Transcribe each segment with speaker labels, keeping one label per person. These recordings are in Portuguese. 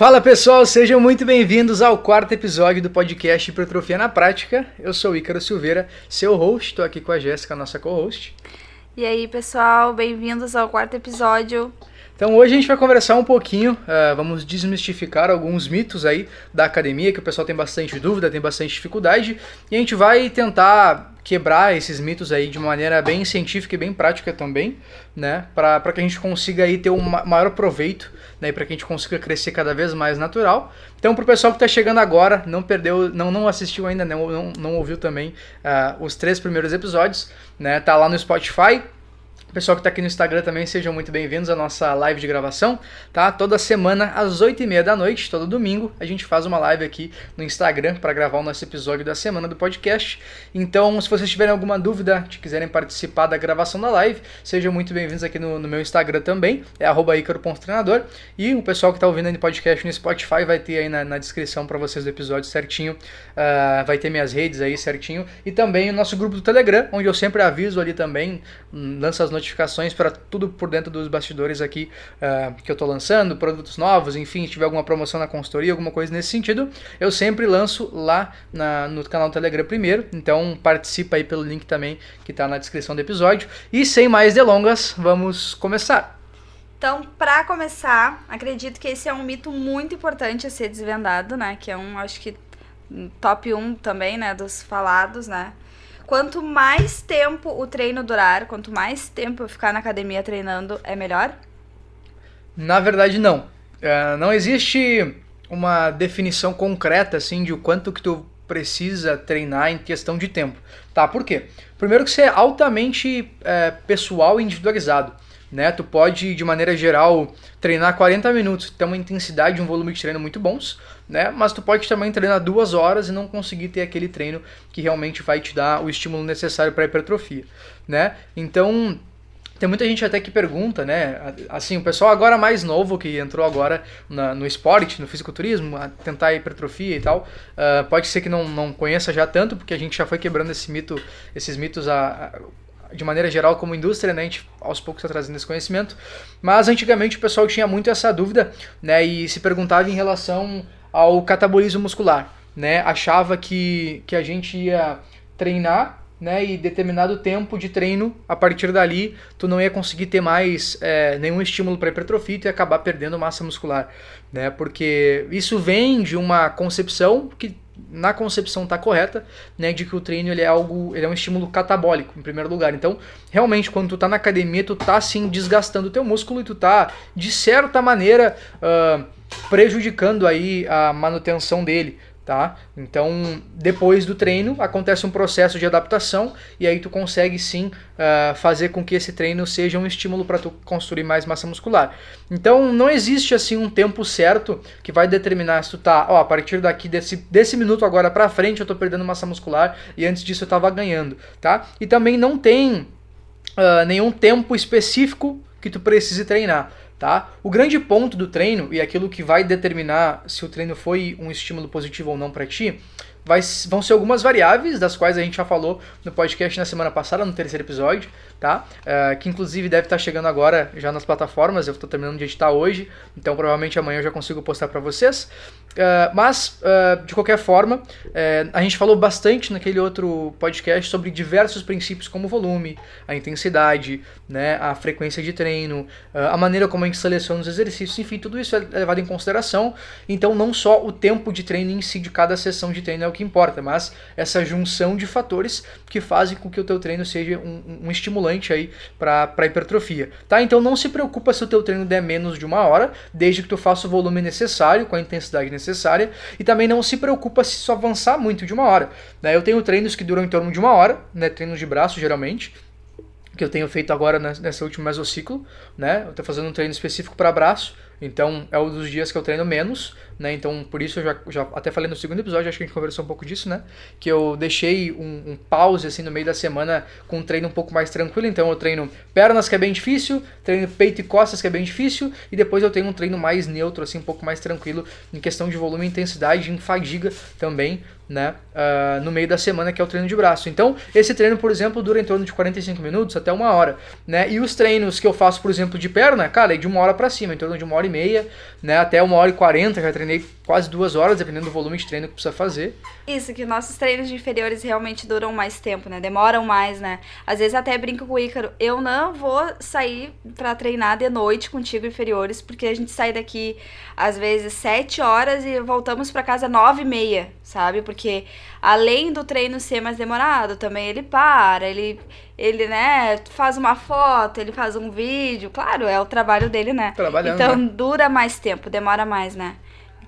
Speaker 1: Fala pessoal, sejam muito bem-vindos ao quarto episódio do podcast Hipertrofia na Prática. Eu sou Ícaro Silveira, seu host, estou aqui com a Jéssica, nossa co-host.
Speaker 2: E aí pessoal, bem-vindos ao quarto episódio.
Speaker 1: Então hoje a gente vai conversar um pouquinho, uh, vamos desmistificar alguns mitos aí da academia, que o pessoal tem bastante dúvida, tem bastante dificuldade, e a gente vai tentar quebrar esses mitos aí de maneira bem científica e bem prática também, né, para que a gente consiga aí ter um maior proveito, né, para que a gente consiga crescer cada vez mais natural. Então para o pessoal que está chegando agora, não perdeu, não, não assistiu ainda, não, não, não ouviu também uh, os três primeiros episódios, né, tá lá no Spotify, pessoal que está aqui no Instagram também sejam muito bem-vindos à nossa live de gravação, tá? Toda semana às 8h30 da noite, todo domingo, a gente faz uma live aqui no Instagram para gravar o nosso episódio da semana do podcast. Então, se vocês tiverem alguma dúvida, se quiserem participar da gravação da live, sejam muito bem-vindos aqui no, no, meu Instagram também, é icaro.treinador. E o pessoal que está ouvindo aí no podcast no Spotify vai ter aí na, na descrição para vocês do episódio certinho, uh, vai ter minhas redes aí certinho. E também o nosso grupo do Telegram, onde eu sempre aviso ali também, lanço as notificações para tudo por dentro dos bastidores aqui uh, que eu estou lançando, produtos novos, enfim, se tiver alguma promoção na consultoria, alguma coisa nesse sentido, eu sempre lanço lá na, no canal do Telegram primeiro. Então participa aí pelo link também que está na descrição do episódio. E sem mais delongas, vamos começar.
Speaker 2: Então, para começar, acredito que esse é um mito muito importante a ser desvendado, né? Que é um, acho que top 1 também, né, dos falados, né? Quanto mais tempo o treino durar, quanto mais tempo eu ficar na academia treinando, é melhor?
Speaker 1: Na verdade, não. Uh, não existe uma definição concreta assim de o quanto que tu precisa treinar em questão de tempo. Tá? Por quê? Primeiro que você é altamente é, pessoal e individualizado. Né? Tu pode, de maneira geral, treinar 40 minutos, ter uma intensidade e um volume de treino muito bons, né? Mas tu pode também treinar duas horas e não conseguir ter aquele treino que realmente vai te dar o estímulo necessário para hipertrofia, né? Então tem muita gente até que pergunta, né? Assim, o pessoal agora mais novo que entrou agora na, no esporte, no fisiculturismo, a tentar hipertrofia e tal, uh, pode ser que não, não conheça já tanto, porque a gente já foi quebrando esse mito, esses mitos a, a, de maneira geral como indústria, né? A gente aos poucos está trazendo esse conhecimento. Mas antigamente o pessoal tinha muito essa dúvida, né? E se perguntava em relação ao catabolismo muscular, né? Achava que, que a gente ia treinar, né? E determinado tempo de treino, a partir dali, tu não ia conseguir ter mais é, nenhum estímulo para hipertrofia e acabar perdendo massa muscular, né? Porque isso vem de uma concepção que na concepção está correta, né, de que o treino ele é algo, ele é um estímulo catabólico em primeiro lugar. Então, realmente quando tu tá na academia, tu tá assim desgastando o teu músculo e tu tá de certa maneira uh, prejudicando aí a manutenção dele, tá? Então, depois do treino, acontece um processo de adaptação e aí tu consegue sim uh, fazer com que esse treino seja um estímulo para tu construir mais massa muscular. Então, não existe assim um tempo certo que vai determinar se tu tá, ó, a partir daqui desse, desse minuto agora para frente eu tô perdendo massa muscular e antes disso eu tava ganhando, tá? E também não tem uh, nenhum tempo específico que tu precise treinar. Tá? O grande ponto do treino e aquilo que vai determinar se o treino foi um estímulo positivo ou não para ti vai, vão ser algumas variáveis, das quais a gente já falou no podcast na semana passada, no terceiro episódio, tá? Uh, que inclusive deve estar chegando agora já nas plataformas, eu estou terminando de editar hoje, então provavelmente amanhã eu já consigo postar para vocês. Uh, mas, uh, de qualquer forma, a gente falou bastante naquele outro podcast sobre diversos princípios como o volume, a intensidade, né, a frequência de treino, a maneira como a gente seleciona os exercícios, enfim, tudo isso é levado em consideração. Então, não só o tempo de treino em si de cada sessão de treino é o que importa, mas essa junção de fatores que fazem com que o teu treino seja um, um estimulante aí para hipertrofia, tá? Então não se preocupa se o teu treino der menos de uma hora, desde que tu faça o volume necessário, com a intensidade necessária, e também não se preocupa se isso avançar muito de uma hora. Né? Eu tenho treinos que duram em torno de uma hora, né? treinos de braço geralmente, que eu tenho feito agora nessa última mesociclo, né? Eu estou fazendo um treino específico para braço, então é um dos dias que eu treino menos, né? Então por isso eu já, já até falei no segundo episódio, acho que a gente conversou um pouco disso, né? Que eu deixei um, um, pause assim no meio da semana com um treino um pouco mais tranquilo. Então eu treino pernas que é bem difícil, treino peito e costas que é bem difícil, e depois eu tenho um treino mais neutro, assim, um pouco mais tranquilo em questão de volume intensidade, em fadiga também, né, uh, no meio da semana, que é o treino de braço. Então, esse treino, por exemplo, dura em torno de 45 minutos até uma hora, né, e os treinos que eu faço, por exemplo, de perna, cara, é de uma hora para cima, em torno de uma hora e meia, né, até uma hora e quarenta, já treinei quase duas horas, dependendo do volume de treino que precisa fazer.
Speaker 2: Isso, que nossos treinos de inferiores realmente duram mais tempo, né, demoram mais, né, às vezes até brinco com o Ícaro, eu não vou sair para treinar de noite contigo inferiores, porque a gente sai daqui às vezes sete horas e voltamos para casa nove e meia, sabe, porque além do treino ser mais demorado, também ele para, ele, ele, né, faz uma foto, ele faz um vídeo, claro, é o trabalho dele, né?
Speaker 1: Trabalhando,
Speaker 2: então
Speaker 1: né?
Speaker 2: dura mais tempo, demora mais, né?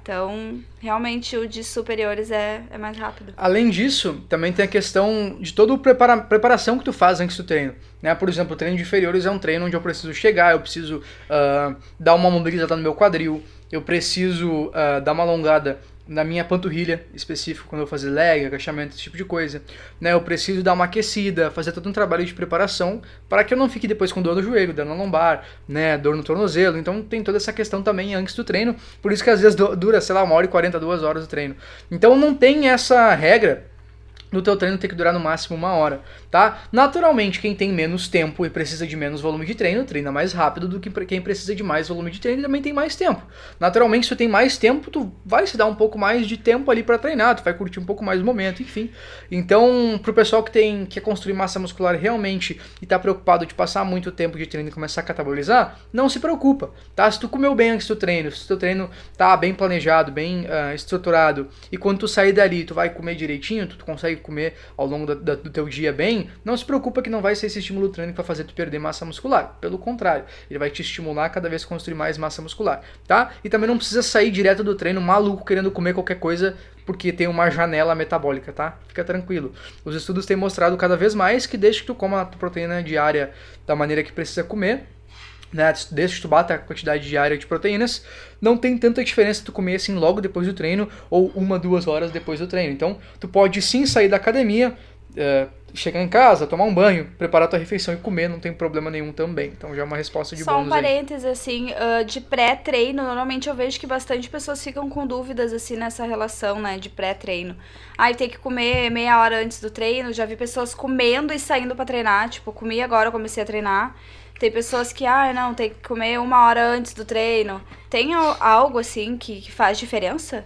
Speaker 2: Então, realmente o de superiores é, é mais rápido.
Speaker 1: Além disso, também tem a questão de toda a prepara preparação que tu faz antes do treino. Né? Por exemplo, o treino de inferiores é um treino onde eu preciso chegar, eu preciso uh, dar uma mobilizada no meu quadril, eu preciso uh, dar uma alongada na minha panturrilha específico, quando eu vou fazer leg, agachamento, esse tipo de coisa. Né? Eu preciso dar uma aquecida, fazer todo um trabalho de preparação para que eu não fique depois com dor no joelho, dor na lombar, né? dor no tornozelo. Então tem toda essa questão também antes do treino. Por isso que às vezes dura, sei lá, uma hora e 40, duas horas o treino. Então não tem essa regra do teu treino ter que durar no máximo uma hora, tá? Naturalmente, quem tem menos tempo e precisa de menos volume de treino, treina mais rápido do que quem precisa de mais volume de treino e também tem mais tempo. Naturalmente, se tu tem mais tempo, tu vai se dar um pouco mais de tempo ali para treinar, tu vai curtir um pouco mais o momento, enfim. Então, pro pessoal que tem quer construir massa muscular realmente e tá preocupado de passar muito tempo de treino e começar a catabolizar, não se preocupa, tá? Se tu comeu bem antes do treino, se teu treino tá bem planejado, bem uh, estruturado e quando tu sair dali, tu vai comer direitinho, tu consegue comer ao longo da, da, do teu dia bem, não se preocupa que não vai ser esse estímulo treino que vai fazer tu perder massa muscular. Pelo contrário, ele vai te estimular cada vez construir mais massa muscular, tá? E também não precisa sair direto do treino maluco querendo comer qualquer coisa porque tem uma janela metabólica, tá? Fica tranquilo. Os estudos têm mostrado cada vez mais que desde que tu coma a proteína diária da maneira que precisa comer, né, desde que tu bata a quantidade diária de proteínas, não tem tanta diferença tu comer assim logo depois do treino ou uma, duas horas depois do treino. Então, tu pode sim sair da academia, uh, chegar em casa, tomar um banho, preparar tua refeição e comer, não tem problema nenhum também. Então, já é uma resposta de
Speaker 2: Só
Speaker 1: um
Speaker 2: parênteses, assim, uh, de pré-treino, normalmente eu vejo que bastante pessoas ficam com dúvidas, assim, nessa relação, né, de pré-treino. Ai, tem que comer meia hora antes do treino, já vi pessoas comendo e saindo para treinar, tipo, comi agora, comecei a treinar. Tem pessoas que, ah, não, tem que comer uma hora antes do treino. Tem algo assim que, que faz diferença?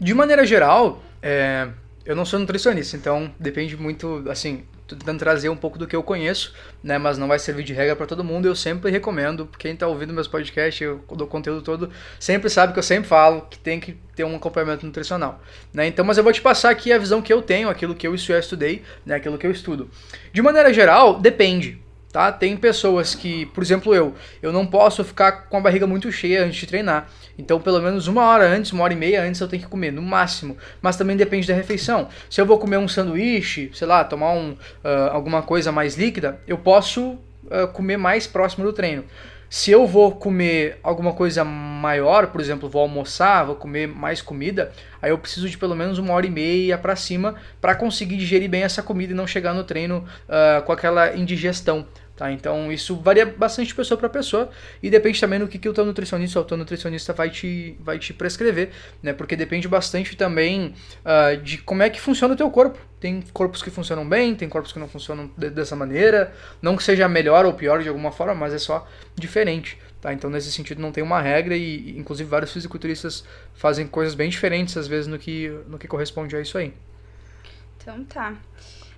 Speaker 1: De maneira geral, é, eu não sou nutricionista, então depende muito, assim, tô tentando trazer um pouco do que eu conheço, né, mas não vai servir de regra para todo mundo. Eu sempre recomendo, quem está ouvindo meus podcasts, eu dou conteúdo todo, sempre sabe que eu sempre falo que tem que ter um acompanhamento nutricional, né? Então, mas eu vou te passar aqui a visão que eu tenho, aquilo que eu estudei, né, aquilo que eu estudo. De maneira geral, depende. Tá? Tem pessoas que, por exemplo, eu, eu não posso ficar com a barriga muito cheia antes de treinar. Então, pelo menos uma hora antes, uma hora e meia antes, eu tenho que comer, no máximo. Mas também depende da refeição. Se eu vou comer um sanduíche, sei lá, tomar um, uh, alguma coisa mais líquida, eu posso uh, comer mais próximo do treino. Se eu vou comer alguma coisa maior, por exemplo, vou almoçar, vou comer mais comida, aí eu preciso de pelo menos uma hora e meia para cima para conseguir digerir bem essa comida e não chegar no treino uh, com aquela indigestão. Tá? Então isso varia bastante de pessoa para pessoa e depende também do que, que o teu nutricionista ou o teu nutricionista vai te, vai te prescrever, né? Porque depende bastante também uh, de como é que funciona o teu corpo. Tem corpos que funcionam bem, tem corpos que não funcionam de, dessa maneira. Não que seja melhor ou pior de alguma forma, mas é só diferente. Tá? Então nesse sentido não tem uma regra e inclusive vários fisiculturistas fazem coisas bem diferentes às vezes no que, no que corresponde a isso aí.
Speaker 2: Então tá.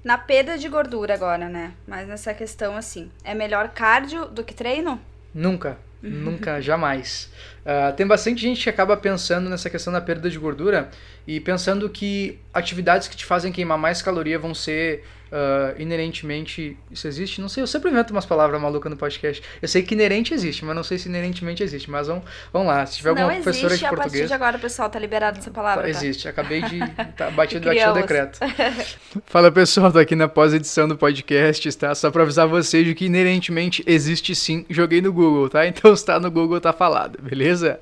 Speaker 2: Na perda de gordura agora, né? Mas nessa questão assim, é melhor cardio do que treino?
Speaker 1: Nunca. Nunca, jamais. Uh, tem bastante gente que acaba pensando nessa questão da perda de gordura e pensando que atividades que te fazem queimar mais caloria vão ser uh, inerentemente. Isso existe? Não sei, eu sempre invento umas palavras malucas no podcast. Eu sei que inerente existe, mas não sei se inerentemente existe. Mas vamos, vamos lá. Se tiver
Speaker 2: não
Speaker 1: alguma
Speaker 2: existe,
Speaker 1: professora de
Speaker 2: a
Speaker 1: português.
Speaker 2: partir de agora, pessoal, tá liberado essa palavra. Tá,
Speaker 1: Existe. Acabei de. Tá batido aqui o decreto. Fala pessoal, tô aqui na pós-edição do podcast, tá? Só pra avisar vocês de que inerentemente existe sim. Joguei no Google, tá? Então se tá no Google, tá falado, beleza? Uh,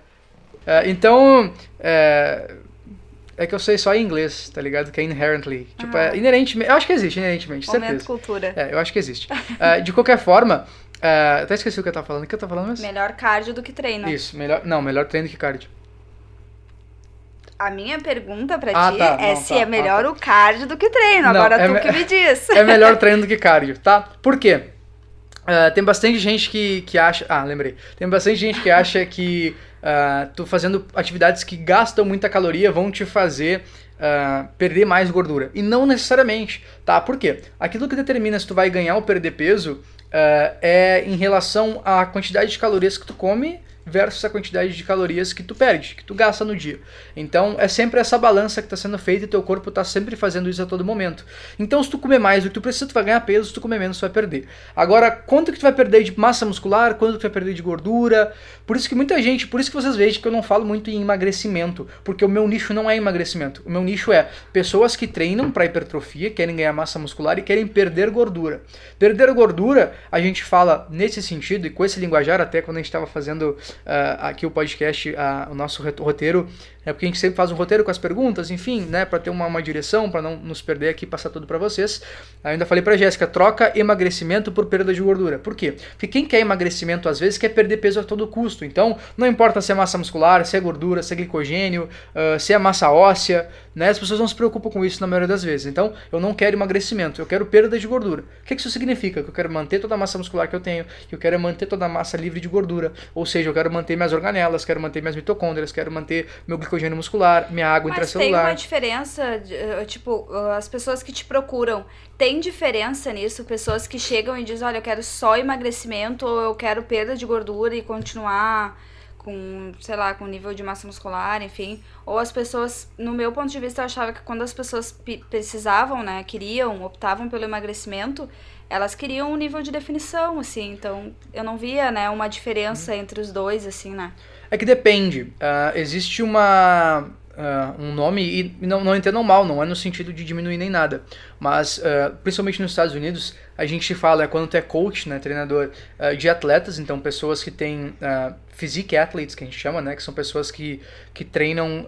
Speaker 1: então. Uh, é que eu sei só em inglês, tá ligado? Que é inherently. Tipo, é inerentemente. Eu acho que existe, inerentemente,
Speaker 2: Momento
Speaker 1: certeza.
Speaker 2: cultura.
Speaker 1: É, eu acho que existe. Uh, de qualquer forma, uh, até esqueci o que eu tava falando. O que eu tava falando mesmo?
Speaker 2: Melhor cardio do que treino.
Speaker 1: Isso, melhor. Não, melhor treino que cardio.
Speaker 2: a minha pergunta pra
Speaker 1: Ah,
Speaker 2: ti
Speaker 1: tá,
Speaker 2: é
Speaker 1: não,
Speaker 2: se
Speaker 1: tá,
Speaker 2: é
Speaker 1: ah,
Speaker 2: melhor
Speaker 1: tá.
Speaker 2: o cardio do que treino.
Speaker 1: Não,
Speaker 2: Agora
Speaker 1: é
Speaker 2: tu
Speaker 1: me-
Speaker 2: que me diz.
Speaker 1: É melhor treino do que cardio, tá? Por quê? Ah, tem bastante gente que, que acha. Ah, lembrei. Tem bastante gente que acha que ah, tu fazendo atividades que gastam muita caloria vão te fazer ah, perder mais gordura. E não necessariamente, tá? Por quê? Aquilo que determina se tu vai ganhar ou perder peso ah, é em relação à quantidade de calorias que tu come versus a quantidade de calorias que tu perde, que tu gasta no dia. Então é sempre essa balança que está sendo feita e teu corpo está sempre fazendo isso a todo momento. Então se tu comer mais do que tu precisa, tu vai ganhar peso, se tu comer menos, tu vai perder. Agora, quanto que tu vai perder de massa muscular, quanto que tu vai perder de gordura? Por isso que muita gente, por isso que vocês veem que eu não falo muito em emagrecimento, porque o meu nicho não é emagrecimento. O meu nicho é pessoas que treinam para hipertrofia, querem ganhar massa muscular e querem perder gordura. Perder gordura, a gente fala nesse sentido e com esse linguajar até quando a gente estava fazendo aqui o podcast, ah, o nosso roteiro, é porque a gente sempre faz um roteiro com as perguntas, enfim, né, para ter uma, uma direção, para não nos perder aqui e passar tudo para vocês. Ainda falei para Jéssica, troca emagrecimento por perda de gordura. Por quê? Porque quem quer emagrecimento às vezes quer perder peso a todo custo. Então, não importa se é massa muscular, se é gordura, se é glicogênio, ah, se é massa óssea, né? As pessoas não se preocupam com isso na maioria das vezes. Então, eu não quero emagrecimento, eu quero perda de gordura. O que que isso significa? Que eu quero manter toda a massa muscular que eu tenho, que eu quero manter toda a massa livre de gordura. Ou seja, eu quero manter minhas organelas, quero manter minhas mitocôndrias, quero manter meu glicogênio muscular, minha água
Speaker 2: Mas tem uma
Speaker 1: intracelular.
Speaker 2: diferença, eh, tipo, uh, as pessoas que te procuram, tem diferença nisso? Pessoas que chegam e dizem, olha, eu quero só emagrecimento ou eu quero perda de gordura e continuar com, sei lá, com nível de massa muscular, enfim. Ou as pessoas, no meu ponto de vista, eu achava que quando as pessoas precisavam, né, queriam, optavam pelo emagrecimento, elas queriam um nível de definição, assim. Então, eu não via, né, uma diferença entre os dois, assim, né.
Speaker 1: É que depende. Ah, existe uma. ah, um nome, e não, não entendam mal, não é no sentido de diminuir nem nada. Mas, ah, principalmente nos Estados Unidos, a gente fala, quando tu é coach, né, treinador ah, de atletas, então pessoas que têm physique athletes, que a gente chama, né, que são pessoas que, que treinam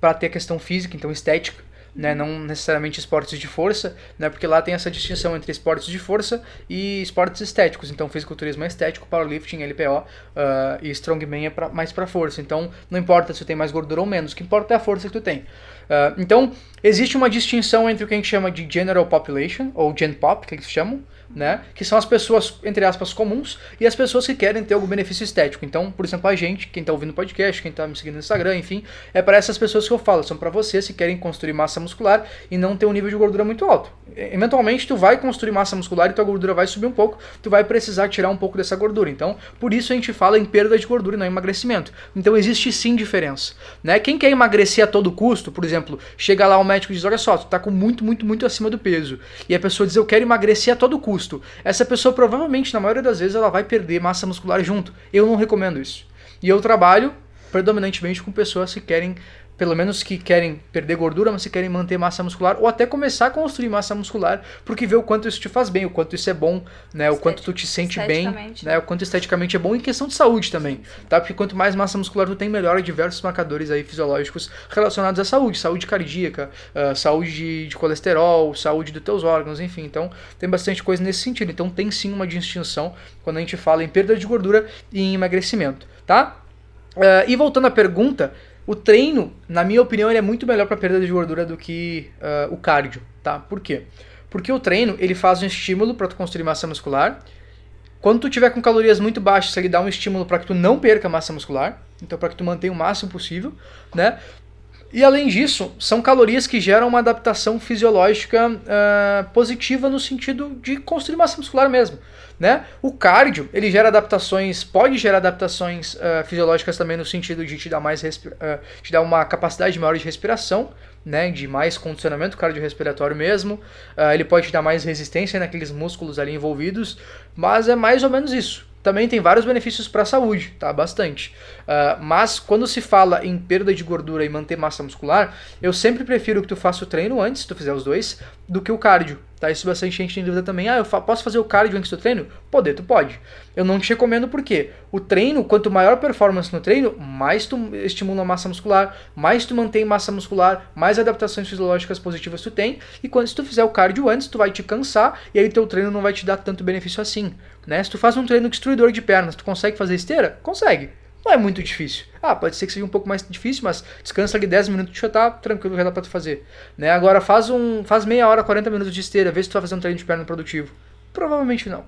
Speaker 1: para ter questão física, então estética. Né, não necessariamente esportes de força, né, porque lá tem essa distinção entre esportes de força e esportes estéticos. Então, fisiculturismo é estético, powerlifting, LPO ah, e strongman é pra, mais para força. Então, não importa se tu tem mais gordura ou menos, o que importa é a força que tu tem. Ah, então, existe uma distinção entre o que a gente chama de general population, ou gen pop, que eles chamam, né? Que são as pessoas, entre aspas, comuns e as pessoas que querem ter algum benefício estético. Então, por exemplo, a gente, quem tá ouvindo o podcast, quem tá me seguindo no Instagram, enfim, é para essas pessoas que eu falo. São para vocês que querem construir massa muscular e não ter um nível de gordura muito alto. Eventualmente, tu vai construir massa muscular e tua gordura vai subir um pouco, tu vai precisar tirar um pouco dessa gordura. Então, por isso a gente fala em perda de gordura e não em emagrecimento. Então, existe sim diferença. Né? Quem quer emagrecer a todo custo, por exemplo, chega lá o médico e diz: Olha só, tu tá com muito, muito, muito acima do peso. E a pessoa diz: Eu quero emagrecer a todo custo. Essa pessoa provavelmente, na maioria das vezes, ela vai perder massa muscular junto. Eu não recomendo isso. E eu trabalho predominantemente com pessoas que querem, pelo menos que querem perder gordura, mas que querem manter massa muscular, ou até começar a construir massa muscular, porque vê o quanto isso te faz bem, o quanto isso é bom, né? O quanto tu te sente bem, né? O quanto esteticamente é bom em questão de saúde também, tá? Porque quanto mais massa muscular tu tem, melhora diversos marcadores aí fisiológicos relacionados à saúde, saúde cardíaca, ah, saúde de, de colesterol, saúde dos teus órgãos, enfim. Então, tem bastante coisa nesse sentido. Então, tem sim uma distinção quando a gente fala em perda de gordura e em emagrecimento, tá? Ah, e voltando à pergunta, o treino, na minha opinião, ele é muito melhor para perda de gordura do que ah, o cardio, tá? Por quê? Porque o treino, ele faz um estímulo para tu construir massa muscular. Quando tu tiver com calorias muito baixas, ele dá um estímulo para que tu não perca massa muscular, então para que tu mantenha o máximo possível, né? E além disso, são calorias que geram uma adaptação fisiológica ah, positiva no sentido de construir massa muscular mesmo. Né? O cardio, ele gera adaptações, pode gerar adaptações ah, fisiológicas também no sentido de te dar mais ah, te dar uma capacidade maior de respiração, né? De mais condicionamento cardiorrespiratório mesmo. Ele pode te dar mais resistência naqueles músculos ali envolvidos, mas é mais ou menos isso. Também tem vários benefícios para a saúde, tá? Bastante. Ah, mas quando se fala em perda de gordura e manter massa muscular, eu sempre prefiro que tu faça o treino antes, se tu fizer os dois, do que o cardio. Tá? Isso bastante gente tem dúvida também. Ah, eu fa- posso fazer o cardio antes do treino? Poder, tu pode. Eu não te recomendo porque o treino, quanto maior a performance no treino, mais tu estimula a massa muscular, mais tu mantém massa muscular, mais adaptações fisiológicas positivas tu tem. E quando se tu fizer o cardio antes, tu vai te cansar e aí teu treino não vai te dar tanto benefício assim. Né? Se tu faz um treino destruidor de pernas, tu consegue fazer esteira? Consegue. Não é muito difícil. Ah, pode ser que seja um pouco mais difícil, mas descansa ali 10 minutos de tá tranquilo, já dá pra tu fazer. Né? Agora faz um faz meia hora, 40 minutos de esteira, vê se tu vai fazer um treino de perna produtivo. Provavelmente não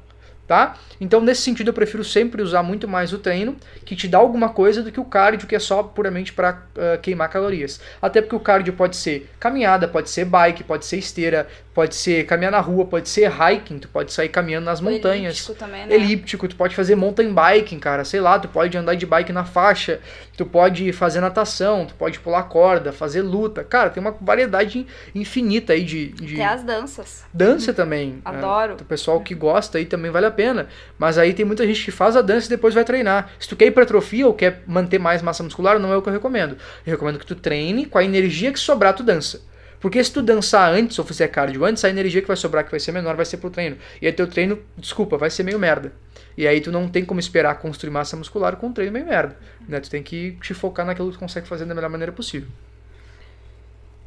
Speaker 1: tá? Então, nesse sentido, eu prefiro sempre usar muito mais o treino, que te dá alguma coisa, do que o cardio, que é só puramente para uh, ah, queimar calorias. Até porque o cardio pode ser caminhada, pode ser bike, pode ser esteira, pode ser caminhar na rua, pode ser hiking, tu pode sair caminhando nas montanhas.
Speaker 2: Elíptico também, né?
Speaker 1: Elíptico, tu pode fazer mountain biking, cara, sei lá, tu pode andar de bike na faixa, tu pode fazer natação, tu pode pular corda, fazer luta. Cara, tem uma variedade infinita aí de. de...
Speaker 2: Tem as danças.
Speaker 1: Dança também.
Speaker 2: Né? Adoro.
Speaker 1: O pessoal que gosta aí também vale a pena. Mas aí tem muita gente que faz a dança e depois vai treinar. Se tu quer hipertrofia ou quer manter mais massa muscular, não é o que eu recomendo. Eu recomendo que tu treine com a energia que sobrar, tu dança. Porque se tu dançar antes ou fizer cardio antes, a energia que vai sobrar, que vai ser menor, vai ser pro treino. E aí teu treino, desculpa, vai ser meio merda. E aí tu não tem como esperar construir massa muscular com um treino meio merda. Né? Tu tem que te focar naquilo que tu consegue fazer da melhor maneira possível.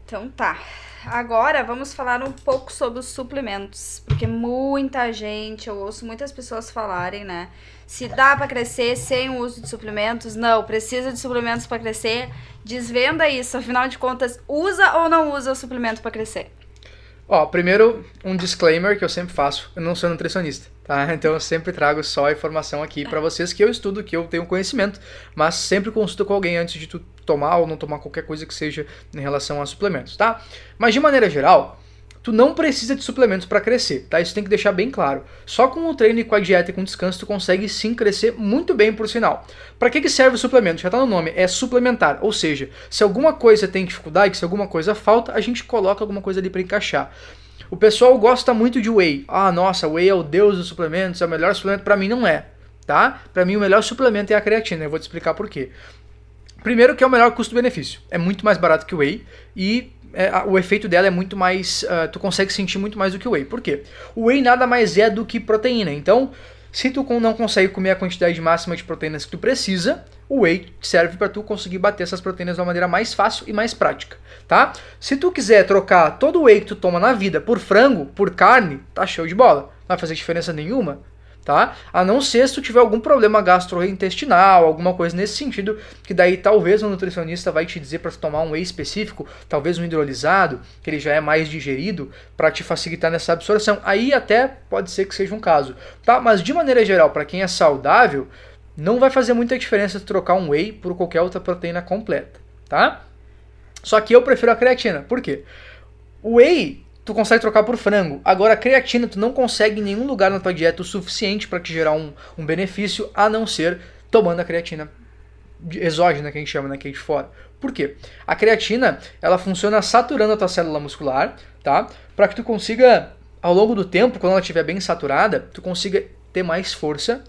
Speaker 2: Então tá. Agora vamos falar um pouco sobre os suplementos, porque muita gente, eu ouço muitas pessoas falarem, né? Se dá para crescer sem o uso de suplementos? Não, precisa de suplementos para crescer. Desvenda isso, afinal de contas, usa ou não usa o suplemento para crescer?
Speaker 1: Ó, primeiro um disclaimer que eu sempre faço, eu não sou nutricionista, tá? Então eu sempre trago só a informação aqui para vocês que eu estudo, que eu tenho conhecimento, mas sempre consulta com alguém antes de tu tomar ou não tomar qualquer coisa que seja em relação a suplementos, tá? Mas de maneira geral, tu não precisa de suplementos para crescer, tá? Isso tem que deixar bem claro. Só com o treino e com a dieta e com o descanso tu consegue sim crescer muito bem por sinal. Para que que serve o suplemento? Já tá no nome, é suplementar, ou seja, se alguma coisa tem dificuldade, se alguma coisa falta, a gente coloca alguma coisa ali para encaixar. O pessoal gosta muito de whey. Ah, nossa, whey é o deus dos suplementos, é o melhor suplemento para mim não é, tá? Para mim o melhor suplemento é a creatina, eu vou te explicar por quê. Primeiro que é o melhor custo-benefício. É muito mais barato que o whey e é, o efeito dela é muito mais. Uh, tu consegue sentir muito mais do que o whey. Por quê? O whey nada mais é do que proteína. Então, se tu não consegue comer a quantidade máxima de proteínas que tu precisa, o whey serve para tu conseguir bater essas proteínas de uma maneira mais fácil e mais prática, tá? Se tu quiser trocar todo o whey que tu toma na vida por frango, por carne, tá show de bola. Não vai fazer diferença nenhuma tá? A não ser se tu tiver algum problema gastrointestinal, alguma coisa nesse sentido, que daí talvez o nutricionista vai te dizer para tomar um whey específico, talvez um hidrolisado, que ele já é mais digerido, para te facilitar nessa absorção. Aí até pode ser que seja um caso, tá? Mas de maneira geral, para quem é saudável, não vai fazer muita diferença trocar um whey por qualquer outra proteína completa, tá? Só que eu prefiro a creatina. Por quê? O whey tu consegue trocar por frango. Agora, a creatina tu não consegue em nenhum lugar na tua dieta o suficiente para te gerar um, um benefício, a não ser tomando a creatina exógena, que a gente chama, né, que de fora. Por quê? A creatina, ela funciona saturando a tua célula muscular, tá? Para que tu consiga, ao longo do tempo, quando ela estiver bem saturada, tu consiga ter mais força,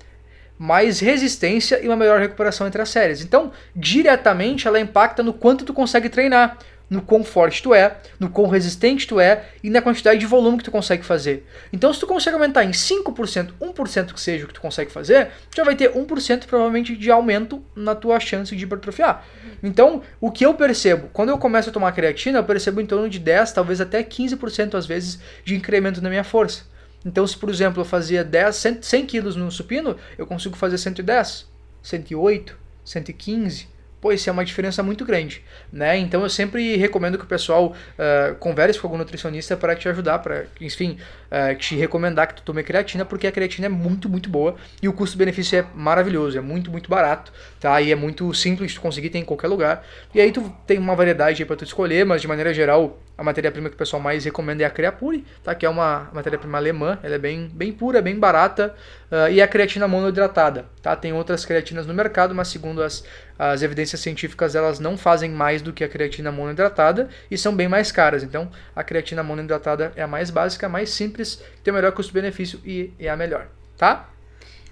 Speaker 1: mais resistência e uma melhor recuperação entre as séries. Então, diretamente ela impacta no quanto tu consegue treinar no quão forte tu é, no quão resistente tu é e na quantidade de volume que tu consegue fazer. Então, se tu consegue aumentar em 5%, 1% que seja o que tu consegue fazer, tu já vai ter 1% provavelmente de aumento na tua chance de hipertrofiar. Então, o que eu percebo, quando eu começo a tomar creatina, eu percebo em torno de 10, talvez até 15% às vezes de incremento na minha força. Então, se por exemplo eu fazia 10, 100, 100 quilos no supino, eu consigo fazer 110, 108, 115 pô, isso é uma diferença muito grande, né? Então eu sempre recomendo que o pessoal uh, converse com algum nutricionista para te ajudar, para, enfim, uh, te recomendar que tu tome creatina, porque a creatina é muito, muito boa e o custo-benefício é maravilhoso, é muito, muito barato, tá? E é muito simples de conseguir, tem em qualquer lugar. E aí tu tem uma variedade para tu escolher, mas de maneira geral, a matéria-prima que o pessoal mais recomenda é a Creapure, tá? Que é uma matéria-prima alemã, ela é bem, bem pura, bem barata, uh, e a creatina monoidratada, tá? Tem outras creatinas no mercado, mas segundo as, as evidências científicas, elas não fazem mais do que a creatina monoidratada e são bem mais caras. Então, a creatina monoidratada é a mais básica, a mais simples, tem o melhor custo-benefício e é a melhor, tá?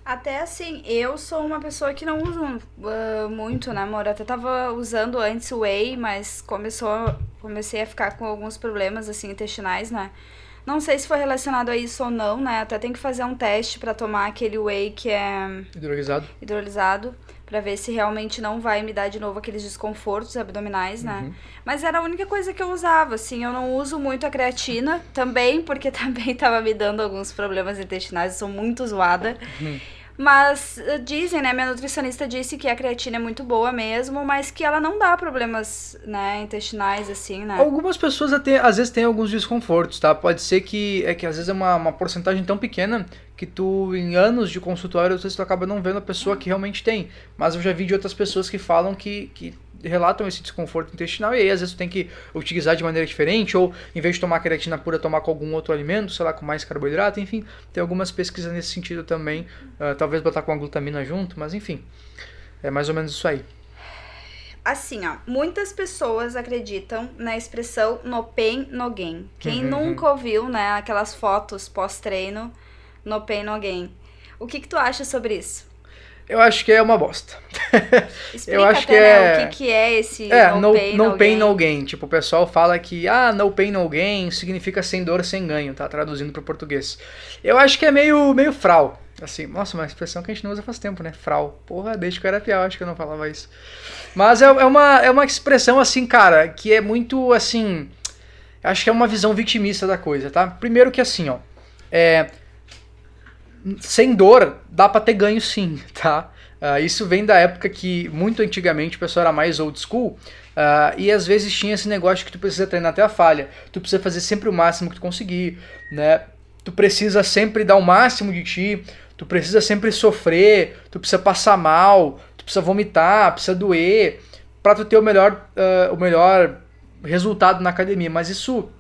Speaker 2: Até assim, eu sou uma pessoa que não uso uh, muito, né, amor? Eu até tava usando antes o whey, mas começou, comecei a ficar com alguns problemas, assim, intestinais, né? Não sei se foi relacionado a isso ou não, né? Até tem que fazer um teste para tomar aquele whey que é...
Speaker 1: Hidrolisado.
Speaker 2: Hidrolisado para ver se realmente não vai me dar de novo aqueles desconfortos abdominais, né? Uhum. Mas era a única coisa que eu usava, assim, eu não uso muito a creatina também, porque também tava me dando alguns problemas intestinais, eu sou muito zoada. Uhum. Mas uh, dizem, né? Minha nutricionista disse que a creatina é muito boa mesmo, mas que ela não dá problemas, né, intestinais, assim, né?
Speaker 1: Algumas pessoas até, às vezes têm alguns desconfortos, tá? Pode ser que é que às vezes é uma, uma porcentagem tão pequena que tu, em anos de consultório, às vezes tu acaba não vendo a pessoa que realmente tem. Mas eu já vi de outras pessoas que falam que, que relatam esse desconforto intestinal e aí às vezes tu tem que utilizar de maneira diferente ou em vez de tomar creatina pura tomar com algum outro alimento, sei lá, com mais carboidrato, enfim, tem algumas pesquisas nesse sentido também, uh, talvez botar com a glutamina junto, mas enfim, é mais ou menos isso aí.
Speaker 2: Assim, ó, muitas pessoas acreditam na expressão no pain, no gain. Quem uhum. nunca ouviu, né, aquelas fotos pós-treino, no pain, no gain. O que que tu acha sobre isso?
Speaker 1: Eu acho que é uma bosta.
Speaker 2: Explica eu acho que é né, o que, que é esse
Speaker 1: é, no, no pain, no, no pain, gain. no gain. Tipo, o pessoal fala que ah, no pain, no gain significa sem dor, sem ganho, tá? Traduzindo para o português. Eu acho que é meio, meio frau. Assim, nossa, uma expressão que a gente não usa faz tempo, né? Frau. Porra, desde que eu era pior, acho que eu não falava isso. Mas é, é, uma, é uma expressão, assim, cara, que é muito, assim... Acho que é uma visão vitimista da coisa, tá? Primeiro que, assim, ó... É, sem dor, dá pra ter ganho sim, tá? Uh, isso vem da época que, muito antigamente, o pessoal era mais old school. Uh, e às vezes tinha esse negócio que tu precisa treinar até a falha. Tu precisa fazer sempre o máximo que tu conseguir, né? Tu precisa sempre dar o máximo de ti. Tu precisa sempre sofrer. Tu precisa passar mal. Tu precisa vomitar. Precisa doer. Pra tu ter o melhor, uh, o melhor resultado na academia. Mas isso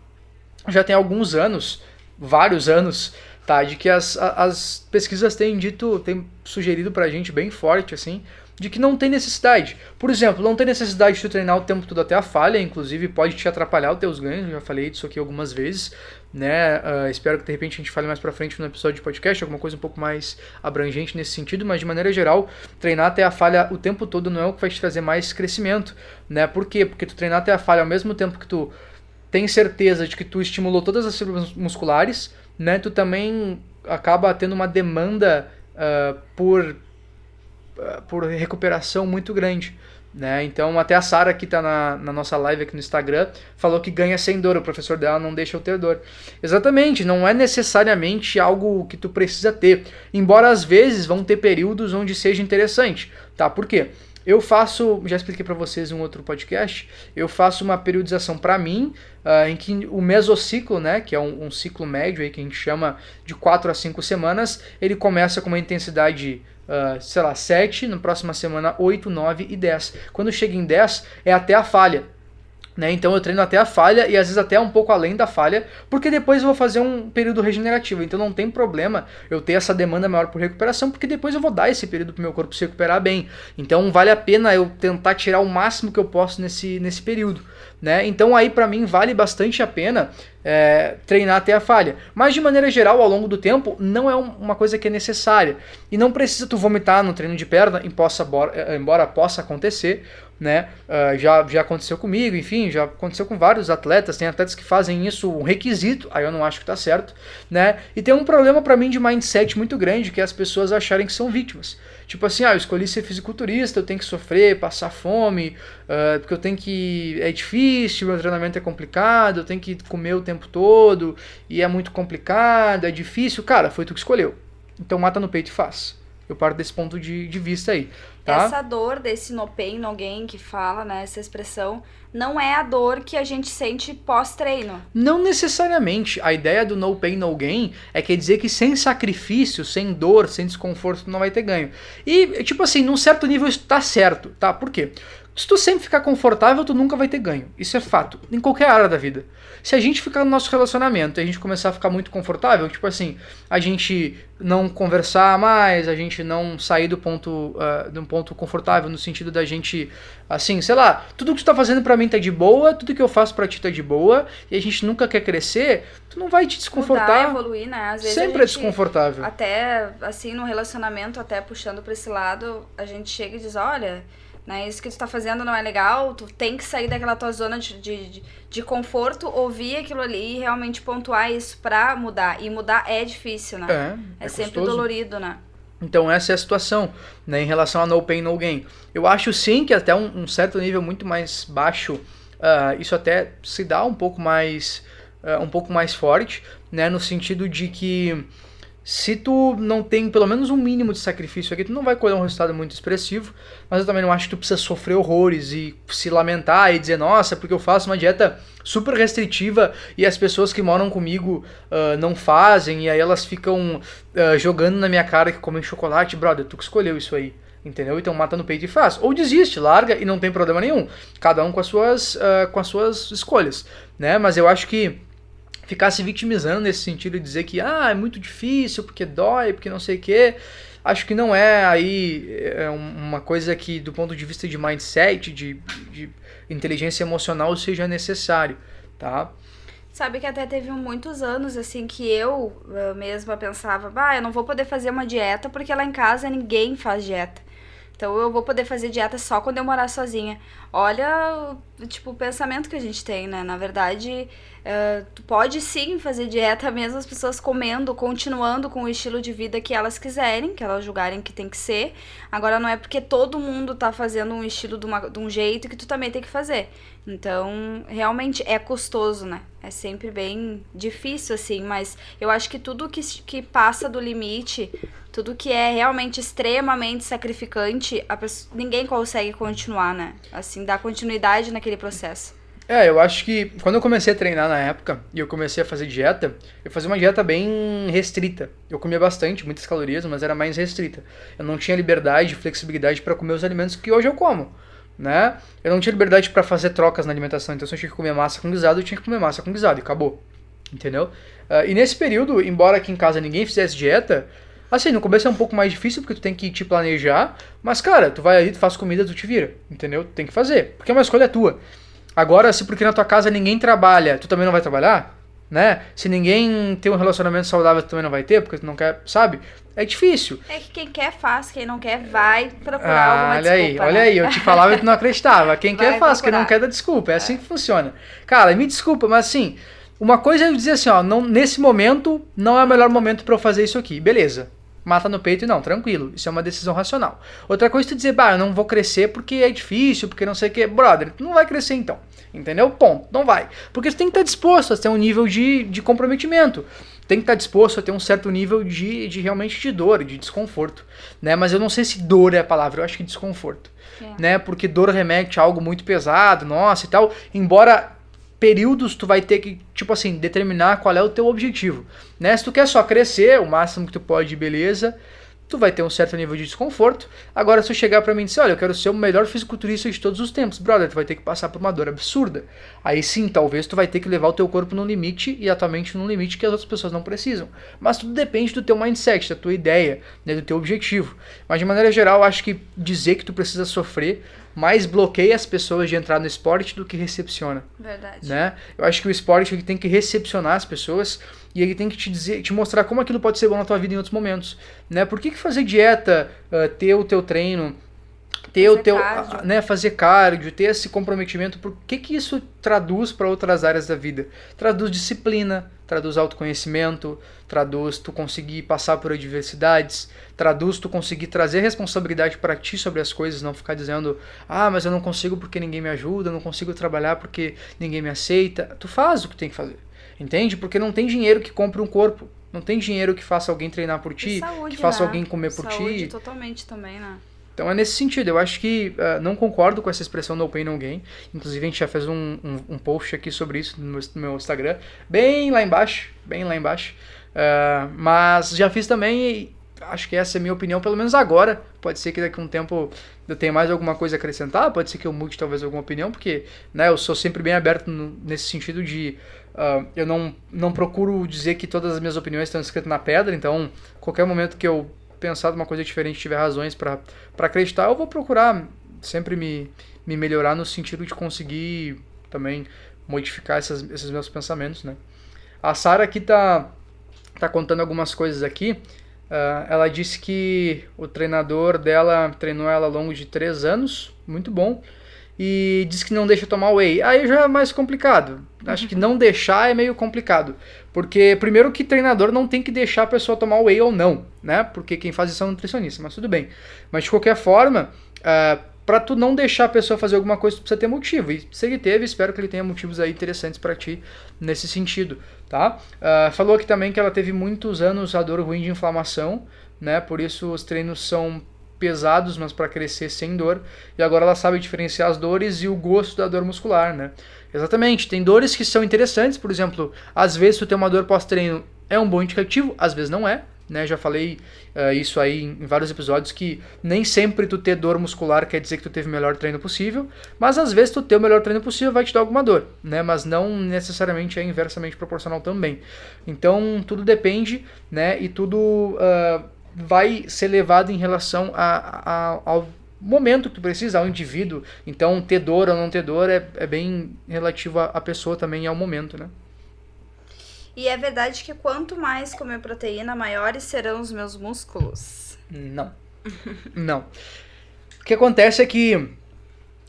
Speaker 1: já tem alguns anos, vários anos tá? De que as, as pesquisas têm dito, têm sugerido pra gente bem forte, assim, de que não tem necessidade. Por exemplo, não tem necessidade de tu treinar o tempo todo até a falha, inclusive pode te atrapalhar os teus ganhos, já falei disso aqui algumas vezes, né? Uh, espero que de repente a gente fale mais pra frente no episódio de podcast, alguma coisa um pouco mais abrangente nesse sentido, mas de maneira geral, treinar até a falha o tempo todo não é o que vai te trazer mais crescimento, né? Por quê? Porque tu treinar até a falha ao mesmo tempo que tu tem certeza de que tu estimulou todas as células musculares, né, tu também acaba tendo uma demanda uh, por, uh, por recuperação muito grande. Né? Então, até a Sara, que está na, na, nossa live aqui no Instagram, falou que ganha sem dor. O professor dela não deixa eu ter dor. Exatamente, não é necessariamente algo que tu precisa ter. Embora às vezes vão ter períodos onde seja interessante. Tá? Por quê? Eu faço, já expliquei para vocês em um outro podcast, eu faço uma periodização para mim, uh, em que o mesociclo, né, que é um, um, ciclo médio aí que a gente chama de 4 a 5 semanas, ele começa com uma intensidade, uh, sei lá, 7, na próxima semana 8, 9 e 10. Quando chega em 10, é até a falha. Né? Então eu treino até a falha e às vezes até um pouco além da falha, porque depois eu vou fazer um período regenerativo. Então não tem problema eu ter essa demanda maior por recuperação, porque depois eu vou dar esse período para o meu corpo se recuperar bem. Então vale a pena eu tentar tirar o máximo que eu posso nesse, nesse período. Né? Então aí para mim vale bastante a pena é, treinar até a falha. Mas de maneira geral, ao longo do tempo, não é uma coisa que é necessária. E não precisa tu vomitar no treino de perna, embora possa acontecer, né? Uh, já, já aconteceu comigo, enfim, já aconteceu com vários atletas. Tem atletas que fazem isso um requisito, aí eu não acho que tá certo, né? E tem um problema para mim de mindset muito grande, que é as pessoas acharem que são vítimas. Tipo assim, ah, eu escolhi ser fisiculturista, eu tenho que sofrer, passar fome, uh, porque eu tenho que. É difícil, meu treinamento é complicado, eu tenho que comer o tempo todo, e é muito complicado, é difícil. Cara, foi tu que escolheu. Então mata no peito e faz. Eu paro desse ponto de, de vista aí. Tá?
Speaker 2: Essa dor desse no pain, no gain que fala, né? Essa expressão, não é a dor que a gente sente pós-treino.
Speaker 1: Não necessariamente. A ideia do no pain, no gain é quer dizer que sem sacrifício, sem dor, sem desconforto, não vai ter ganho. E, tipo assim, num certo nível isso tá certo, tá? Por quê? Se tu sempre ficar confortável, tu nunca vai ter ganho. Isso é fato. Em qualquer área da vida. Se a gente ficar no nosso relacionamento e a gente começar a ficar muito confortável, tipo assim, a gente não conversar mais, a gente não sair do ponto, uh, de um ponto confortável, no sentido da gente, assim, sei lá, tudo que tu tá fazendo para mim tá de boa, tudo que eu faço para ti tá de boa, e a gente nunca quer crescer, tu não vai te desconfortar.
Speaker 2: Mudar, evoluir, né? Às vezes
Speaker 1: Sempre é desconfortável.
Speaker 2: Até, assim, no relacionamento, até puxando pra esse lado, a gente chega e diz, olha né? Isso que tu tá fazendo não é legal, tu tem que sair daquela tua zona de, de, de conforto, ouvir aquilo ali e realmente pontuar isso pra mudar. E mudar é difícil, né?
Speaker 1: É,
Speaker 2: é, é sempre dolorido, né?
Speaker 1: Então essa é a situação, né, em relação a no pain, no gain. Eu acho sim que até um, um certo nível muito mais baixo, uh, isso até se dá um pouco mais, uh, um pouco mais forte, né, no sentido de que se tu não tem pelo menos um mínimo de sacrifício aqui, tu não vai colher um resultado muito expressivo, mas eu também não acho que tu precisa sofrer horrores e se lamentar e dizer, nossa, porque eu faço uma dieta super restritiva e as pessoas que moram comigo uh, não fazem, e aí elas ficam uh, jogando na minha cara que comem chocolate, brother, tu que escolheu isso aí. Entendeu? Então mata no peito e faz. Ou desiste, larga e não tem problema nenhum. Cada um com as suas, uh, com as suas escolhas. Né? Mas eu acho que ficar se vitimizando nesse sentido e dizer que ah, é muito difícil, porque dói, porque não sei o quê. Acho que não é aí é uma coisa que, do ponto de vista de mindset, de, de inteligência emocional, seja necessário, tá?
Speaker 2: Sabe que até teve muitos anos, assim, que eu, eu mesma pensava, bah, eu não vou poder fazer uma dieta porque lá em casa ninguém faz dieta. Então eu vou poder fazer dieta só quando eu morar sozinha. Olha, tipo, o pensamento que a gente tem, né? Na verdade, uh, tu pode sim fazer dieta mesmo as pessoas comendo, continuando com o estilo de vida que elas quiserem, que elas julgarem que tem que ser. Agora não é porque todo mundo tá fazendo um estilo de, uma, de um jeito que tu também tem que fazer. Então, realmente é custoso, né? É sempre bem difícil, assim, mas eu acho que tudo que, que passa do limite tudo que é realmente extremamente sacrificante, pessoa, ninguém consegue continuar, né? Assim, dar continuidade naquele processo.
Speaker 1: É, eu acho que quando eu comecei a treinar na época e eu comecei a fazer dieta, eu fazia uma dieta bem restrita. Eu comia bastante, muitas calorias, mas era mais restrita. Eu não tinha liberdade, flexibilidade para comer os alimentos que hoje eu como, né? Eu não tinha liberdade para fazer trocas na alimentação, então se eu tinha que comer massa com guisado, eu tinha que comer massa com guisado e acabou. Entendeu? Uh, e nesse período, embora aqui em casa ninguém fizesse dieta, Assim, no começo é um pouco mais difícil porque tu tem que te planejar, mas cara, tu vai ali, tu faz comida, tu te vira, entendeu? Tu tem que fazer, porque é uma escolha tua. Agora, se porque na tua casa ninguém trabalha, tu também não vai trabalhar, né? Se ninguém tem um relacionamento saudável, tu também não vai ter, porque tu não quer, sabe? É difícil.
Speaker 2: É que quem quer faz, quem não quer vai procurar ah, alguma
Speaker 1: olha desculpa. Olha aí, olha né? aí, eu te falava e tu não acreditava. Quem vai quer faz, procurar. quem não quer dá desculpa. É, é assim que funciona. Cara, me desculpa, mas assim, uma coisa é eu dizer assim, ó, não, nesse momento não é o melhor momento para eu fazer isso aqui. Beleza mata no peito e não, tranquilo. Isso é uma decisão racional. Outra coisa é tu dizer, bah, eu não vou crescer porque é difícil, porque não sei o que. Brother, tu não vai crescer então. Entendeu? Ponto. Não vai. Porque tu tem que estar disposto a ter um nível de, de comprometimento. Tem que estar disposto a ter um certo nível de, de realmente de dor, de desconforto. Né? Mas eu não sei se dor é a palavra, eu acho que desconforto. É. Né? Porque dor remete a algo muito pesado, nossa e tal. Embora períodos tu vai ter que, tipo assim, determinar qual é o teu objetivo. Né? Se tu quer só crescer, o máximo que tu pode, beleza, tu vai ter um certo nível de desconforto. Agora, se tu chegar para mim e dizer, olha, eu quero ser o melhor fisiculturista de todos os tempos, brother, tu vai ter que passar por uma dor absurda. Aí sim, talvez tu vai ter que levar o teu corpo no limite e atualmente no limite que as outras pessoas não precisam. Mas tudo depende do teu mindset, da tua ideia, né, do teu objetivo. Mas de maneira geral, acho que dizer que tu precisa sofrer mais bloqueia as pessoas de entrar no esporte do que recepciona.
Speaker 2: Verdade.
Speaker 1: Né? Eu acho que o esporte tem que recepcionar as pessoas e ele tem que te dizer, te mostrar como aquilo pode ser bom na tua vida em outros momentos, né? Por que, que fazer dieta, uh, ter o teu treino, ter fazer o teu, cardio. né, fazer cardio, ter esse comprometimento, por que que isso traduz para outras áreas da vida? Traduz disciplina, traduz autoconhecimento, traduz tu conseguir passar por adversidades, traduz tu conseguir trazer responsabilidade para ti sobre as coisas, não ficar dizendo, ah, mas eu não consigo porque ninguém me ajuda, eu não consigo trabalhar porque ninguém me aceita. Tu faz o que tem que fazer, entende? Porque não tem dinheiro que compre um corpo, não tem dinheiro que faça alguém treinar por ti, saúde, que faça né? alguém comer por
Speaker 2: saúde,
Speaker 1: ti.
Speaker 2: totalmente também, né?
Speaker 1: Então é nesse sentido, eu acho que uh, não concordo com essa expressão no pain no gain. Inclusive a gente já fez um, um, um post aqui sobre isso no meu, no meu, Instagram, bem lá embaixo, bem lá embaixo. Uh, mas já fiz também acho que essa é a minha opinião, pelo menos agora. Pode ser que daqui a um tempo eu tenha mais alguma coisa a acrescentar, pode ser que eu mude talvez alguma opinião, porque né, eu sou sempre bem aberto no, nesse sentido de uh, eu não, não procuro dizer que todas as minhas opiniões estão escritas na pedra, então qualquer momento que eu pensar uma coisa diferente, tiver razões para acreditar, eu vou procurar sempre me, me melhorar no sentido de conseguir também modificar essas, esses meus pensamentos, né? A Sara aqui tá, tá contando algumas coisas aqui. Uh, ela disse que o treinador dela treinou ela ao longo de três anos, muito bom e diz que não deixa tomar whey. Aí já é mais complicado. Acho que não deixar é meio complicado. Porque, primeiro, que treinador não tem que deixar a pessoa tomar whey ou não, né? Porque quem faz isso é um nutricionista, mas tudo bem. Mas de qualquer forma, uh, para tu não deixar a pessoa fazer alguma coisa, tu precisa ter motivo. E se ele teve, espero que ele tenha motivos aí interessantes para ti nesse sentido, tá? Uh, falou aqui também que ela teve muitos anos a dor ruim de inflamação, né? Por isso os treinos são pesados, mas para crescer sem dor. E agora ela sabe diferenciar as dores e o gosto da dor muscular, né? Exatamente. Tem dores que são interessantes, por exemplo, às vezes tu tem uma dor pós-treino é um bom indicativo, às vezes não é né? Já falei uh, isso aí em, vários episódios que nem sempre tu ter dor muscular quer dizer que tu teve o melhor treino possível, mas às vezes tu ter o melhor treino possível vai te dar alguma dor, né? Mas não necessariamente é inversamente proporcional também. Então tudo depende, né? E tudo uh, vai ser levado em relação a, a, ao momento que tu precisa, ao indivíduo. Então ter dor ou não ter dor é, é bem relativo à, pessoa também e ao momento, né?
Speaker 2: E é verdade que quanto mais comer proteína, maiores serão os meus músculos?
Speaker 1: Não. Não. O que acontece é que,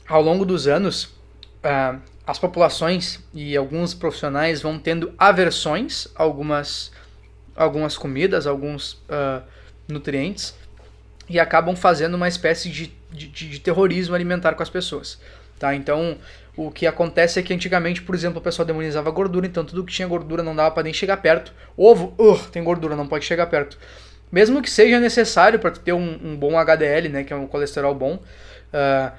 Speaker 1: ao longo dos anos, uh, as populações e alguns profissionais vão tendo aversões a algumas, algumas comidas, alguns uh, nutrientes, e acabam fazendo uma espécie de, de, de terrorismo alimentar com as pessoas. Tá? Então, o que acontece é que antigamente, por exemplo, o pessoal demonizava gordura, então tudo que tinha gordura não dava para nem chegar perto. Ovo, uh, tem gordura, não pode chegar perto. Mesmo que seja necessário para ter um, um, bom HDL, né, que é um colesterol bom. Uh...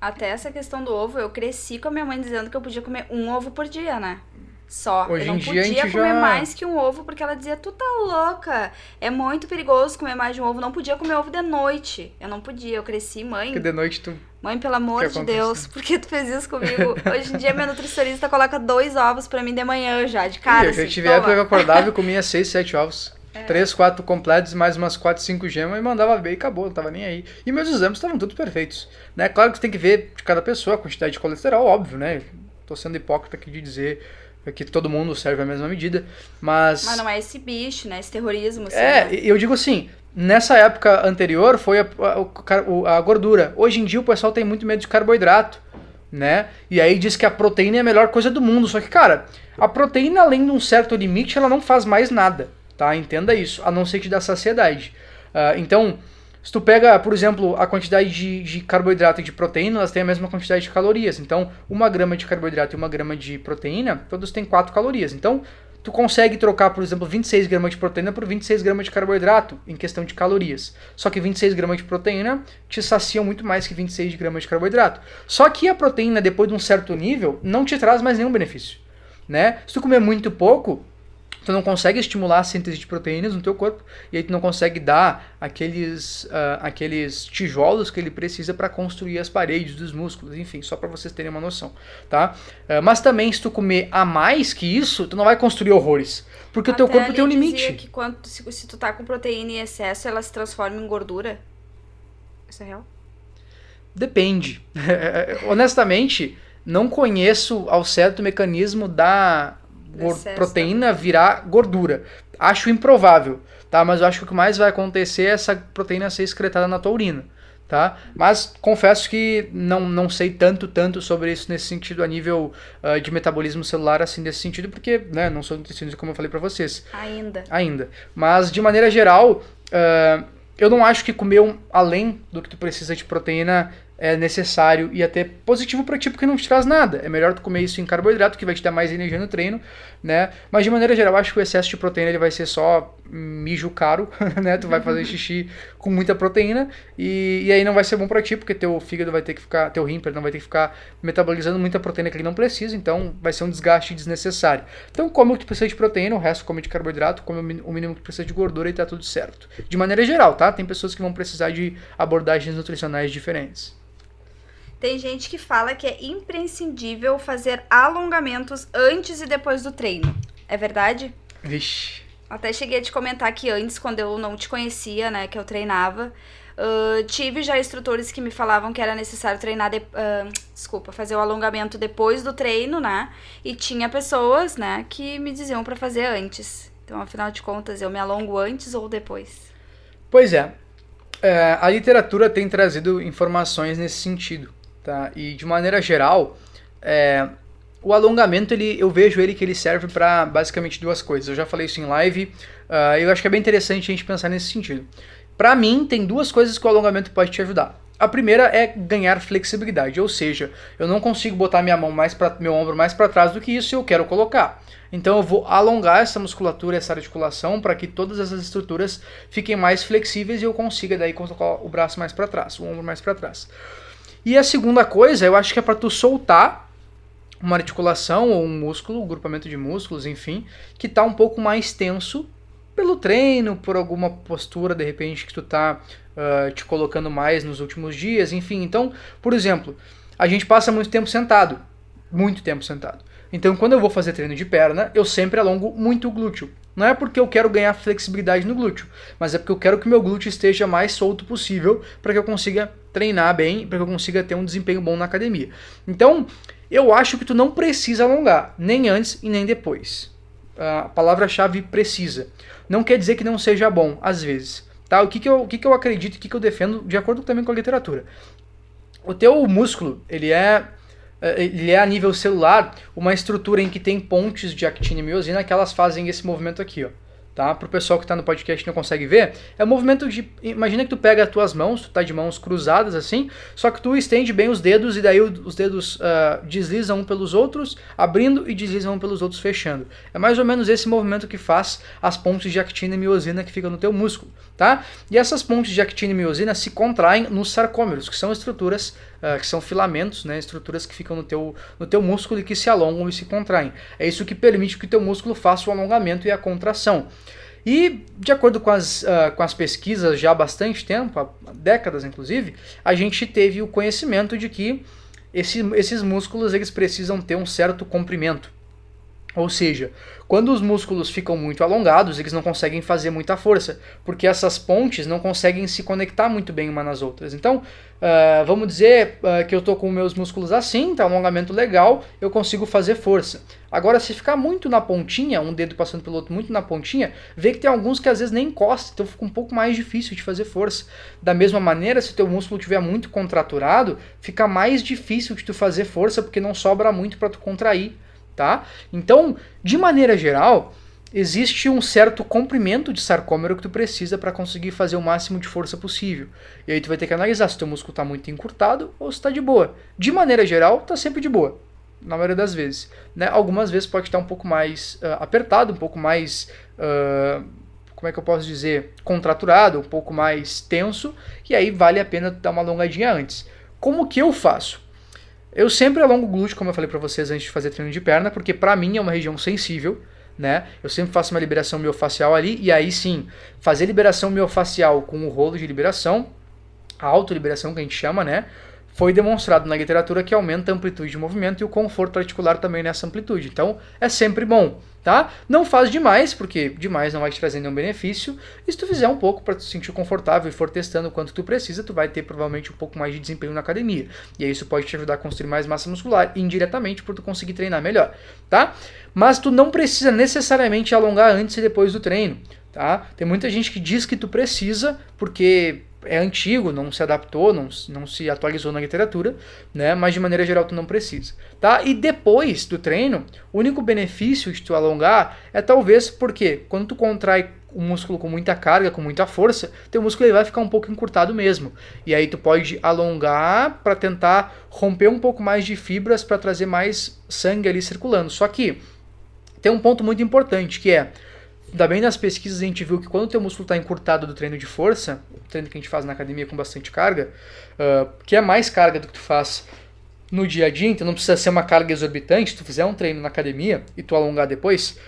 Speaker 2: Até essa questão do ovo, eu cresci com a minha mãe dizendo que eu podia comer um ovo por dia, né? Só.
Speaker 1: Hoje
Speaker 2: eu não podia comer
Speaker 1: já...
Speaker 2: mais que um ovo, porque ela dizia, tu tá louca. É muito perigoso comer mais de um ovo. Não podia comer ovo de noite. Eu não podia, eu cresci, mãe.
Speaker 1: Porque de noite tu.
Speaker 2: Mãe, pelo amor de Deus, por que tu fez isso comigo? Hoje em dia, minha nutricionista coloca dois ovos para mim de manhã já, de cara.
Speaker 1: Eu assim, tive época que eu acordava e comia seis, sete ovos. É. Três, quatro completos, mais umas quatro, cinco gemas e mandava ver e acabou, não tava nem aí. E meus exames estavam todos perfeitos. Né? Claro que você tem que ver de cada pessoa a quantidade de colesterol, óbvio, né? Tô sendo hipócrita aqui de dizer que todo mundo serve a mesma medida, mas...
Speaker 2: Mas não é esse bicho, né? Esse terrorismo. Assim,
Speaker 1: é,
Speaker 2: né?
Speaker 1: eu digo assim, nessa época anterior foi a, a, a, gordura. Hoje em dia o pessoal tem muito medo de carboidrato, né? E aí diz que a proteína é a melhor coisa do mundo. Só que, cara, a proteína, além de um certo limite, ela não faz mais nada, tá? Entenda isso, a não ser te dar saciedade. Uh, então, se tu pega, por exemplo, a quantidade de, de, carboidrato e de proteína, elas têm a mesma quantidade de calorias. Então, uma grama de carboidrato e uma grama de proteína, todos têm 4 calorias. Então, tu consegue trocar, por exemplo, 26 gramas de proteína por 26 gramas de carboidrato em questão de calorias. Só que 26 gramas de proteína te saciam muito mais que 26 gramas de carboidrato. Só que a proteína, depois de um certo nível, não te traz mais nenhum benefício. Né? Se tu comer muito pouco, tu não consegue estimular a síntese de proteínas no teu corpo e aí tu não consegue dar aqueles, uh, aqueles tijolos que ele precisa para construir as paredes dos músculos, enfim, só para vocês terem uma noção, tá? Uh, mas também se tu comer a mais que isso, tu não vai construir horrores, porque Até o teu corpo tem um limite.
Speaker 2: que quando, se, se tu tá com proteína em excesso, ela se transforma em gordura. Isso é real?
Speaker 1: Depende. Honestamente, não conheço ao certo o mecanismo da proteína virar gordura. Acho improvável, tá? Mas eu acho que o que mais vai acontecer é essa proteína ser excretada na tua urina, tá? Mas confesso que não, não sei tanto, tanto sobre isso nesse sentido, a nível uh, de metabolismo celular, assim, nesse sentido, porque, né, não sou nutricionista como eu falei para vocês.
Speaker 2: Ainda.
Speaker 1: Ainda. Mas, de maneira geral, uh, eu não acho que comer um, além do que tu precisa de proteína é necessário e até positivo para ti porque não te traz nada. É melhor tu comer isso em carboidrato que vai te dar mais energia no treino, né? Mas de maneira geral, acho que o excesso de proteína ele vai ser só mijo caro, né? Tu vai fazer xixi com muita proteína e, e aí não vai ser bom para ti porque teu fígado vai ter que ficar, teu rim, não vai ter que ficar metabolizando muita proteína que ele não precisa, então vai ser um desgaste desnecessário. Então come o que tu precisa de proteína, o resto come de carboidrato, come o mínimo que tu precisa de gordura e tá tudo certo. De maneira geral, tá? Tem pessoas que vão precisar de abordagens nutricionais diferentes.
Speaker 2: Tem gente que fala que é imprescindível fazer alongamentos antes e depois do treino. É verdade?
Speaker 1: Vixe.
Speaker 2: Até cheguei a te comentar que antes, quando eu não te conhecia, né, que eu treinava, uh, tive já instrutores que me falavam que era necessário treinar, de, uh, desculpa, fazer o alongamento depois do treino, né? E tinha pessoas, né, que me diziam para fazer antes. Então, afinal de contas, eu me alongo antes ou depois?
Speaker 1: Pois é. é a literatura tem trazido informações nesse sentido. Tá? E de maneira geral, é, o alongamento ele, eu vejo ele que ele serve para basicamente duas coisas. Eu já falei isso em live, uh, eu acho que é bem interessante a gente pensar nesse sentido. Para mim, tem duas coisas que o alongamento pode te ajudar. A primeira é ganhar flexibilidade, ou seja, eu não consigo botar minha mão mais para meu ombro mais para trás do que isso e eu quero colocar. Então eu vou alongar essa musculatura, essa articulação para que todas essas estruturas fiquem mais flexíveis e eu consiga daí colocar o braço mais para trás, o ombro mais para trás. E a segunda coisa, eu acho que é para tu soltar uma articulação ou um músculo, um grupamento de músculos, enfim, que está um pouco mais tenso pelo treino, por alguma postura de repente que tu tá uh, te colocando mais nos últimos dias, enfim. Então, por exemplo, a gente passa muito tempo sentado, muito tempo sentado. Então, quando eu vou fazer treino de perna, eu sempre alongo muito o glúteo. Não é porque eu quero ganhar flexibilidade no glúteo, mas é porque eu quero que meu glúteo esteja mais solto possível para que eu consiga treinar bem, para que eu consiga ter um desempenho bom na academia. Então, eu acho que tu não precisa alongar, nem antes e nem depois. A palavra-chave precisa não quer dizer que não seja bom, às vezes. Tá? O que, que, eu, o que, que eu acredito, o que, que eu defendo, de acordo também com a literatura. O teu músculo, ele é ele é a nível celular uma estrutura em que tem pontes de actina e miosina que elas fazem esse movimento aqui, ó tá? Para o pessoal que está no podcast não consegue ver, é o movimento de. Imagina que tu pega as tuas mãos, tu tá de mãos cruzadas assim, só que tu estende bem os dedos e daí os dedos uh, deslizam um pelos outros, abrindo e deslizam um pelos outros, fechando. É mais ou menos esse movimento que faz as pontes de actina e miosina que ficam no teu músculo, tá? E essas pontes de actina e miosina se contraem nos sarcômeros, que são estruturas uh, que são filamentos, né, estruturas que ficam no teu, no teu músculo e que se alongam e se contraem. É isso que permite que o teu músculo faça o alongamento e a contração. E, de acordo com as, uh, com as pesquisas já há bastante tempo, há décadas inclusive, a gente teve o conhecimento de que esse, esses músculos eles precisam ter um certo comprimento. Ou seja, quando os músculos ficam muito alongados, eles não conseguem fazer muita força, porque essas pontes não conseguem se conectar muito bem uma nas outras. Então, uh, vamos dizer uh, que eu estou com meus músculos assim, tá um alongamento legal, eu consigo fazer força. Agora, se ficar muito na pontinha, um dedo passando pelo outro muito na pontinha, vê que tem alguns que às vezes nem encosta, então fica um pouco mais difícil de fazer força. Da mesma maneira, se o teu músculo estiver muito contraturado, fica mais difícil de tu fazer força, porque não sobra muito para tu contrair tá? Então, de maneira geral, existe um certo comprimento de sarcômero que tu precisa para conseguir fazer o máximo de força possível. E aí tu vai ter que analisar se teu músculo está muito encurtado ou se está de boa. De maneira geral, está sempre de boa, na maioria das vezes. Né? Algumas vezes pode estar um pouco mais uh, apertado, um pouco mais... Uh, como é que eu posso dizer? Contraturado, um pouco mais tenso, e aí vale a pena dar uma alongadinha antes. Como que eu faço? Eu sempre alongo o glúteo, como eu falei para vocês antes de fazer treino de perna, porque para mim é uma região sensível, né? Eu sempre faço uma liberação miofascial ali e aí sim, fazer liberação miofascial com o rolo de liberação, a autoliberação que a gente chama, né? Foi demonstrado na literatura que aumenta a amplitude de movimento e o conforto articular também nessa amplitude. Então, é sempre bom tá? Não faz demais, porque demais não vai te trazer nenhum benefício. E se tu fizer um pouco para te sentir confortável e for testando o quanto tu precisa, tu vai ter provavelmente um pouco mais de desempenho na academia. E aí isso pode te ajudar a construir mais massa muscular indiretamente por tu conseguir treinar melhor, tá? Mas tu não precisa necessariamente alongar antes e depois do treino, tá? Tem muita gente que diz que tu precisa porque é antigo, não se adaptou, não, não se atualizou na literatura, né? Mas de maneira geral tu não precisa, tá? E depois do treino, o único benefício de tu alongar é talvez porque quando tu contrai o músculo com muita carga, com muita força, teu músculo ele vai ficar um pouco encurtado mesmo. E aí tu pode alongar para tentar romper um pouco mais de fibras para trazer mais sangue ali circulando. Só que tem um ponto muito importante que é Bem nas pesquisas a gente viu que quando o teu músculo está encurtado do treino de força, o treino que a gente faz na academia com bastante carga, uh, que é mais carga do que tu faz no dia a dia, então não precisa ser uma carga exorbitante, se tu fizer um treino na academia e tu alongar depois,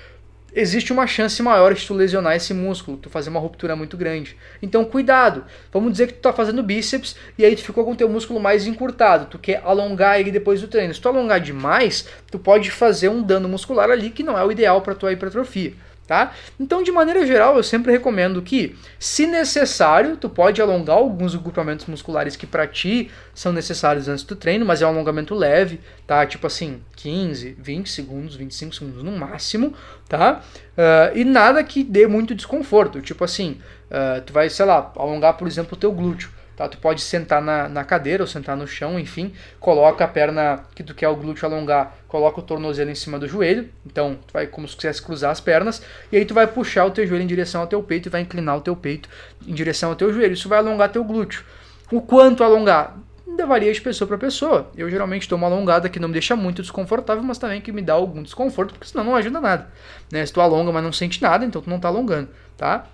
Speaker 1: existe uma chance maior de tu lesionar esse músculo, tu fazer uma ruptura muito grande. Então cuidado, vamos dizer que tu tá fazendo bíceps e aí tu ficou com o teu músculo mais encurtado, tu quer alongar ele depois do treino. Se tu alongar demais, tu pode fazer um dano muscular ali que não é o ideal para tua hipertrofia tá? Então, de maneira geral, eu sempre recomendo que, se necessário, tu pode alongar alguns agrupamentos musculares que para ti são necessários antes do treino, mas é um alongamento leve, tá? Tipo assim, 15, 20 segundos, 25 segundos no máximo, tá? Uh, e nada que dê muito desconforto, tipo assim, uh, tu vai, sei lá, alongar, por exemplo, o teu glúteo. Tá? Tu pode sentar na, na cadeira ou sentar no chão, enfim, coloca a perna que tu quer o glúteo alongar, coloca o tornozelo em cima do joelho, então tu vai como se quisesse cruzar as pernas, e aí tu vai puxar o teu joelho em direção ao teu peito e vai inclinar o teu peito em direção ao teu joelho, isso vai alongar teu glúteo. O quanto alongar? Varia de pessoa para pessoa. Eu geralmente dou uma alongada que não me deixa muito desconfortável, mas também que me dá algum desconforto, porque senão não ajuda nada. Né? Se tu alonga, mas não sente nada, então tu não está alongando, tá?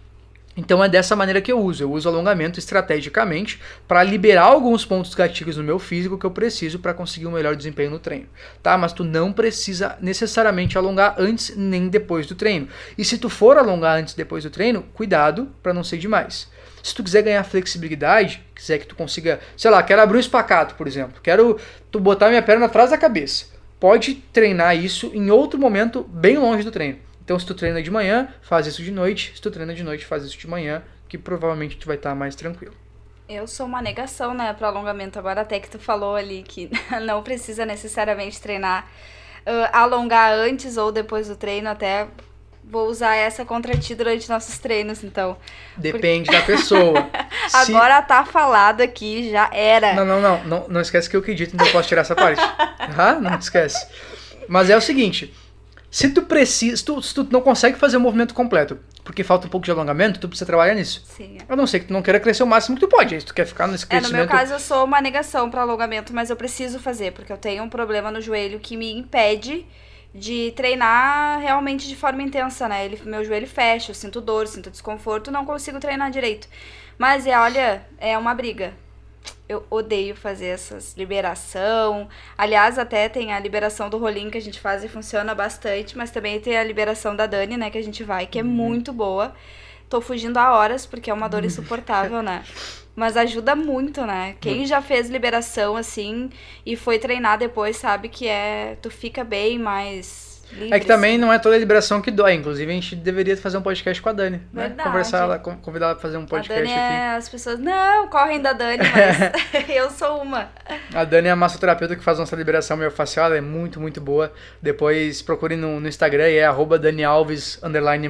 Speaker 1: Então é dessa maneira que eu uso. Eu uso alongamento estrategicamente para liberar alguns pontos gatilhos no meu físico que eu preciso para conseguir um melhor desempenho no treino, tá? Mas tu não precisa necessariamente alongar antes nem depois do treino. E se tu for alongar antes e depois do treino, cuidado para não ser demais. Se tu quiser ganhar flexibilidade, quiser que tu consiga, sei lá, quero abrir o espacato, por exemplo, quero tu botar minha perna atrás da cabeça. Pode treinar isso em outro momento bem longe do treino. Então, se tu treina de manhã, faz isso de noite. Se tu treina de noite, faz isso de manhã, que provavelmente tu vai estar mais tranquilo.
Speaker 2: Eu sou uma negação, né, para alongamento. Agora até que tu falou ali que não precisa necessariamente treinar, uh, alongar antes ou depois do treino, até vou usar essa contra ti durante nossos treinos, então.
Speaker 1: Depende Porque... da pessoa.
Speaker 2: Agora Se... tá falado aqui, já era.
Speaker 1: Não, não, não, não, não esquece que eu acredito, então eu posso tirar essa parte. ah, não esquece. Mas é o seguinte, se tu precisa, se tu, se tu não consegue fazer o movimento completo, porque falta um pouco de alongamento, tu precisa trabalhar nisso.
Speaker 2: Sim.
Speaker 1: É. A não ser que tu não queira crescer o máximo que tu pode. Se tu quer ficar nesse crescimento...
Speaker 2: É, no meu caso, eu sou uma negação para alongamento, mas eu preciso fazer, porque eu tenho um problema no joelho que me impede de treinar realmente de forma intensa, né? Ele, meu joelho fecha, eu sinto dor, sinto desconforto, não consigo treinar direito. Mas é, olha, é uma briga eu odeio fazer essas liberação. Aliás, até tem a liberação do rolinho que a gente faz e funciona bastante, mas também tem a liberação da Dani, né, que a gente vai, que é uhum. muito boa. Tô fugindo há horas porque é uma dor insuportável, né? Mas ajuda muito, né? Quem uhum. já fez liberação assim e foi treinar depois sabe que é tu fica bem mais
Speaker 1: É que também não é toda liberação que dói. Inclusive, a gente deveria fazer um podcast com a Dani. Né? Conversar ela, convidar ela pra fazer um podcast
Speaker 2: a Dani
Speaker 1: aqui.
Speaker 2: É, as pessoas, não, correm da Dani, mas eu sou uma.
Speaker 1: A Dani é a massoterapeuta que faz nossa liberação miofascial, ela é muito, muito boa. Depois procure no, no Instagram, é arroba Dani Alves, underline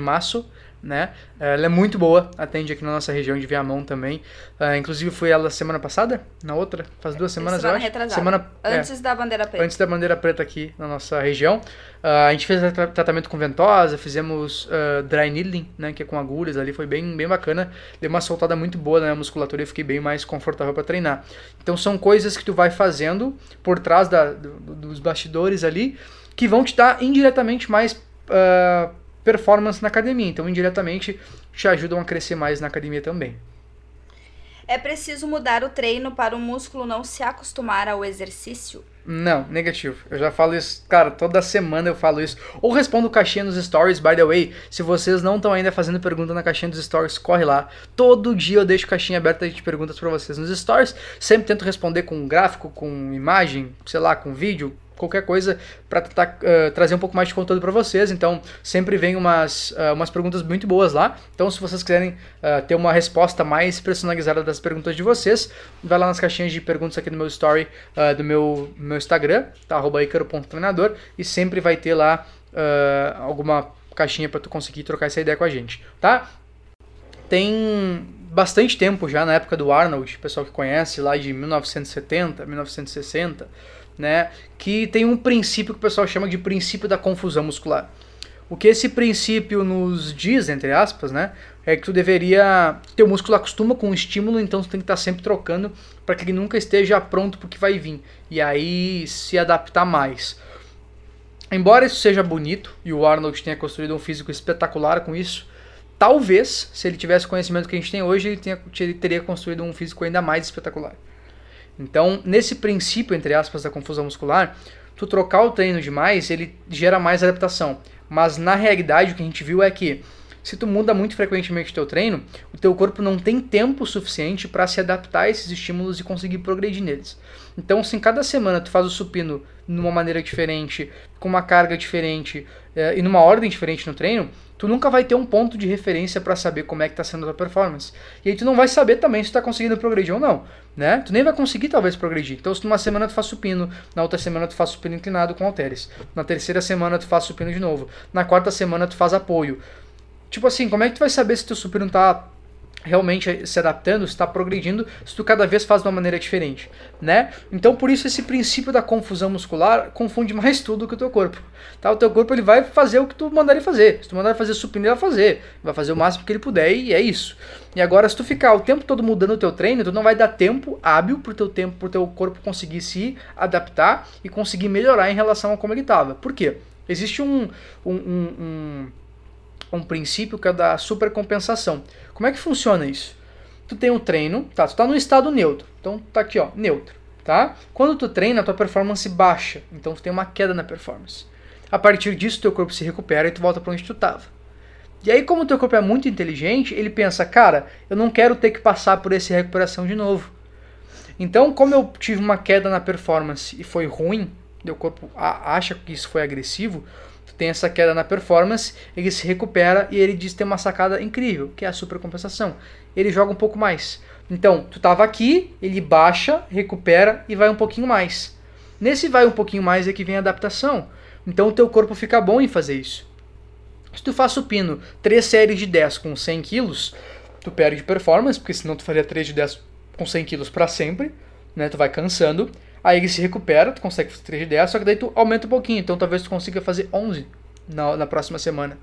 Speaker 1: né? Ela é muito boa, atende aqui na nossa região de Viamão também. Uh, inclusive fui ela semana passada, na outra, faz duas semanas
Speaker 2: semana
Speaker 1: eu acho.
Speaker 2: Retrasada.
Speaker 1: Semana
Speaker 2: antes é, da bandeira preta.
Speaker 1: Antes da bandeira preta aqui na nossa região. Uh, a gente fez tra tratamento com ventosa, fizemos uh, dry needling, né, que é com agulhas ali, foi bem, bem bacana. Deu uma soltada muito boa na musculatura e fiquei bem mais confortável para treinar. Então são coisas que tu vai fazendo por trás da, do, dos bastidores ali que vão te dar indiretamente mais uh, performance na academia. Então, indiretamente, te ajudam a crescer mais na academia também.
Speaker 2: É preciso mudar o treino para o músculo não se acostumar ao exercício?
Speaker 1: Não, negativo. Eu já falo isso, cara, toda semana eu falo isso. Ou respondo caixinha nos stories, by the way. Se vocês não estão ainda fazendo pergunta na caixinha dos stories, corre lá. Todo dia eu deixo caixinha aberta de perguntas para vocês nos stories. Sempre tento responder com gráfico, com imagem, sei lá, com vídeo, qualquer coisa para uh, trazer um pouco mais de conteúdo para vocês. Então, sempre vem umas, uh, umas perguntas muito boas lá. Então, se vocês quiserem uh, ter uma resposta mais personalizada das perguntas de vocês, vai lá nas caixinhas de perguntas aqui no meu story do meu, meu Instagram, tá? icaro.treinador, e sempre vai ter lá alguma caixinha para tu conseguir trocar essa ideia com a gente, tá? Tem bastante tempo já na época do Arnold, pessoal que conhece lá de 1970, 1960, né, que tem um princípio que o pessoal chama de princípio da confusão muscular. O que esse princípio nos diz, entre aspas, né, é que tu deveria. Teu músculo acostuma com o estímulo, então tu tem que estar sempre trocando para que ele nunca esteja pronto para o que vai vir. E aí se adaptar mais. Embora isso seja bonito e o Arnold tenha construído um físico espetacular com isso, talvez, se ele tivesse o conhecimento que a gente tem hoje, ele, tenha, ele teria construído um físico ainda mais espetacular. Então, nesse princípio, entre aspas, da confusão muscular, tu trocar o treino demais, ele gera mais adaptação. Mas na realidade, o que a gente viu é que se tu muda muito frequentemente o teu treino, o teu corpo não tem tempo suficiente para se adaptar a esses estímulos e conseguir progredir neles. Então, se em cada semana tu faz o supino numa maneira diferente, com uma carga diferente eh, e numa ordem diferente no treino, tu nunca vai ter um ponto de referência para saber como é que está sendo a tua performance. E aí tu não vai saber também se tu tá conseguindo progredir ou não, né? Tu nem vai conseguir talvez progredir. Então se numa semana tu faz supino, na outra semana tu faz supino inclinado com halteres, na terceira semana tu faz supino de novo, na quarta semana tu faz apoio. Tipo assim, como é que tu vai saber se teu supino tá realmente se adaptando, está progredindo, se tu cada vez faz de uma maneira diferente, né? Então por isso esse princípio da confusão muscular confunde mais tudo que o teu corpo, tá? O teu corpo ele vai fazer o que tu mandar ele fazer. Se tu mandar ele fazer supino, ele vai fazer. Vai fazer o máximo que ele puder e é isso. E agora se tu ficar o tempo todo mudando o teu treino, tu não vai dar tempo hábil pro teu tempo, pro teu corpo conseguir se adaptar e conseguir melhorar em relação a como ele estava. Por quê? Existe um, um, um, um um princípio que é da supercompensação. Como é que funciona isso? Tu tem um treino, tá? Tu tá no estado neutro. Então tá aqui, ó, neutro, tá? Quando tu treina, tua performance baixa. Então tu tem uma queda na performance. A partir disso, teu corpo se recupera e tu volta para onde tu tava. E aí, como teu corpo é muito inteligente, ele pensa, cara, eu não quero ter que passar por essa recuperação de novo. Então, como eu tive uma queda na performance e foi ruim, teu corpo acha que isso foi agressivo, tem essa queda na performance, ele se recupera e ele diz tem uma sacada incrível, que é a supercompensação. Ele joga um pouco mais. Então, tu estava aqui, ele baixa, recupera e vai um pouquinho mais. Nesse vai um pouquinho mais é que vem a adaptação. Então o teu corpo fica bom em fazer isso. Se tu faz supino 3 séries de 10 com 100 quilos, tu perde performance, porque senão tu faria 3 de 10 com 100 quilos para sempre, né? Tu vai cansando. Aí ele se recupera, tu consegue fazer 3 de 10, só que daí tu aumenta um pouquinho. Então talvez tu consiga fazer 11 na, na próxima semana.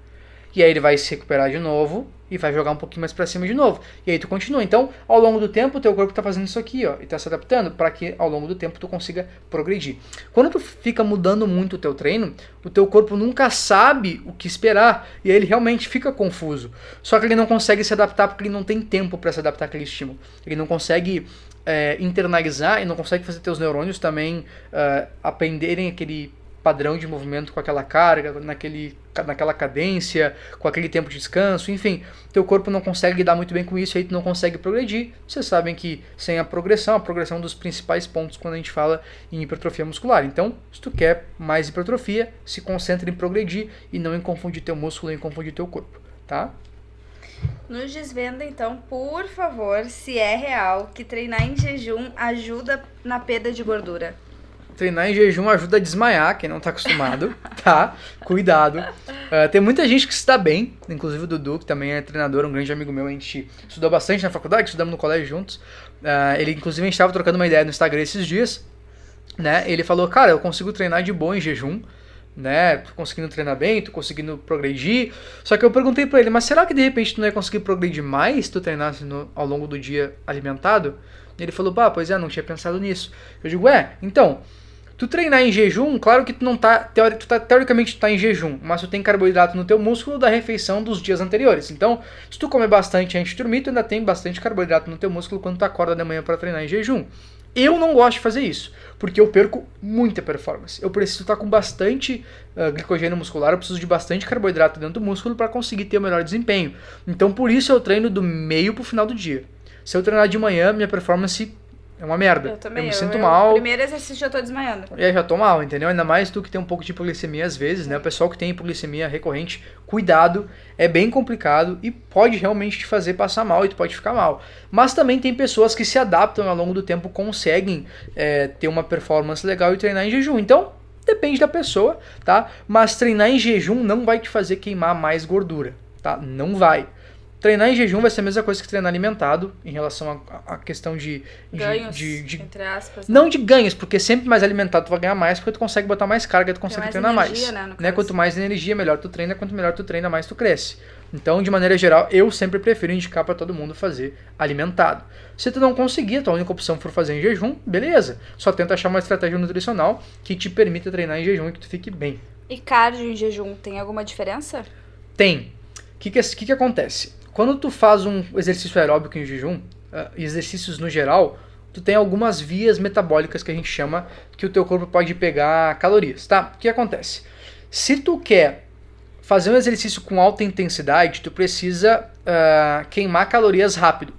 Speaker 1: E aí ele vai se recuperar de novo e vai jogar um pouquinho mais para cima de novo. E aí tu continua. Então, ao longo do tempo, o teu corpo está fazendo isso aqui, ó, e está se adaptando para que ao longo do tempo tu consiga progredir. Quando tu fica mudando muito o teu treino, o teu corpo nunca sabe o que esperar e aí ele realmente fica confuso. Só que ele não consegue se adaptar porque ele não tem tempo para se adaptar àquele estímulo. Ele não consegue é, internalizar e não consegue fazer teus neurônios também é, aprenderem aquele padrão de movimento com aquela carga, naquele, naquela cadência, com aquele tempo de descanso, enfim, teu corpo não consegue lidar muito bem com isso, aí tu não consegue progredir. Vocês sabem que sem a progressão, a progressão é um dos principais pontos quando a gente fala em hipertrofia muscular. Então, se tu quer mais hipertrofia, se concentre em progredir e não em confundir teu músculo e em confundir teu corpo, tá?
Speaker 2: Nos desvenda então, por favor, se é real que treinar em jejum ajuda na perda de gordura.
Speaker 1: Treinar em jejum ajuda a desmaiar, quem não tá acostumado, tá? Cuidado. Uh, tem muita gente que se dá bem, inclusive o Dudu, que também é treinador, um grande amigo meu, a gente estudou bastante na faculdade, estudamos no colégio juntos. Uh, ele, inclusive, a gente tava trocando uma ideia no Instagram esses dias, né? Ele falou, cara, eu consigo treinar de boa em jejum, né? Tô conseguindo treinar bem, tô conseguindo progredir. Só que eu perguntei para ele, mas será que de repente tu não ia conseguir progredir mais se tu treinasse no, ao longo do dia alimentado? E ele falou, bah, pois é, não tinha pensado nisso. Eu digo, é, então, tu treinar em jejum, claro que tu não tá, teori, tu tá teoricamente tu tá em jejum, mas tu tem carboidrato no teu músculo da refeição dos dias anteriores. Então, se tu comer bastante antes de dormir, tu ainda tem bastante carboidrato no teu músculo quando tu acorda de manhã para treinar em jejum. Eu não gosto de fazer isso, porque eu perco muita performance. Eu preciso estar com bastante uh, glicogênio muscular, eu preciso de bastante carboidrato dentro do músculo para conseguir ter o melhor desempenho. Então, por isso eu treino do meio pro final do dia. Se eu treinar de manhã, minha performance é uma merda.
Speaker 2: Eu também.
Speaker 1: Eu me sinto
Speaker 2: eu,
Speaker 1: mal.
Speaker 2: Primeiro exercício já tô desmaiando.
Speaker 1: É, já tô mal, entendeu? Ainda mais tu que tem um pouco de hipoglicemia às vezes, né? O pessoal que tem hipoglicemia recorrente, cuidado, é bem complicado e pode realmente te fazer passar mal e tu pode ficar mal. Mas também tem pessoas que se adaptam ao longo do tempo, conseguem é, ter uma performance legal e treinar em jejum. Então, depende da pessoa, tá? Mas treinar em jejum não vai te fazer queimar mais gordura, tá? Não vai. Treinar em jejum vai ser a mesma coisa que treinar alimentado, em relação à questão de,
Speaker 2: ganhos,
Speaker 1: de, de,
Speaker 2: entre aspas.
Speaker 1: Não de ganhos, porque sempre mais alimentado tu vai ganhar mais, porque tu consegue botar mais carga, tu consegue
Speaker 2: mais
Speaker 1: treinar
Speaker 2: energia,
Speaker 1: mais.
Speaker 2: né,
Speaker 1: né? Quanto mais energia, melhor tu treina, quanto melhor tu treina, mais tu cresce. Então, de maneira geral, eu sempre prefiro indicar para todo mundo fazer alimentado. Se tu não conseguir, a tua única opção for fazer em jejum, beleza. Só tenta achar uma estratégia nutricional que te permita treinar em jejum e que tu fique bem.
Speaker 2: E cardio em jejum tem alguma diferença?
Speaker 1: Tem. O que, que, que, que acontece? Quando tu faz um exercício aeróbico em jejum, uh, exercícios no geral, tu tem algumas vias metabólicas que a gente chama que o teu corpo pode pegar calorias, tá? O que acontece? Se tu quer fazer um exercício com alta intensidade, tu precisa uh, queimar calorias rápido.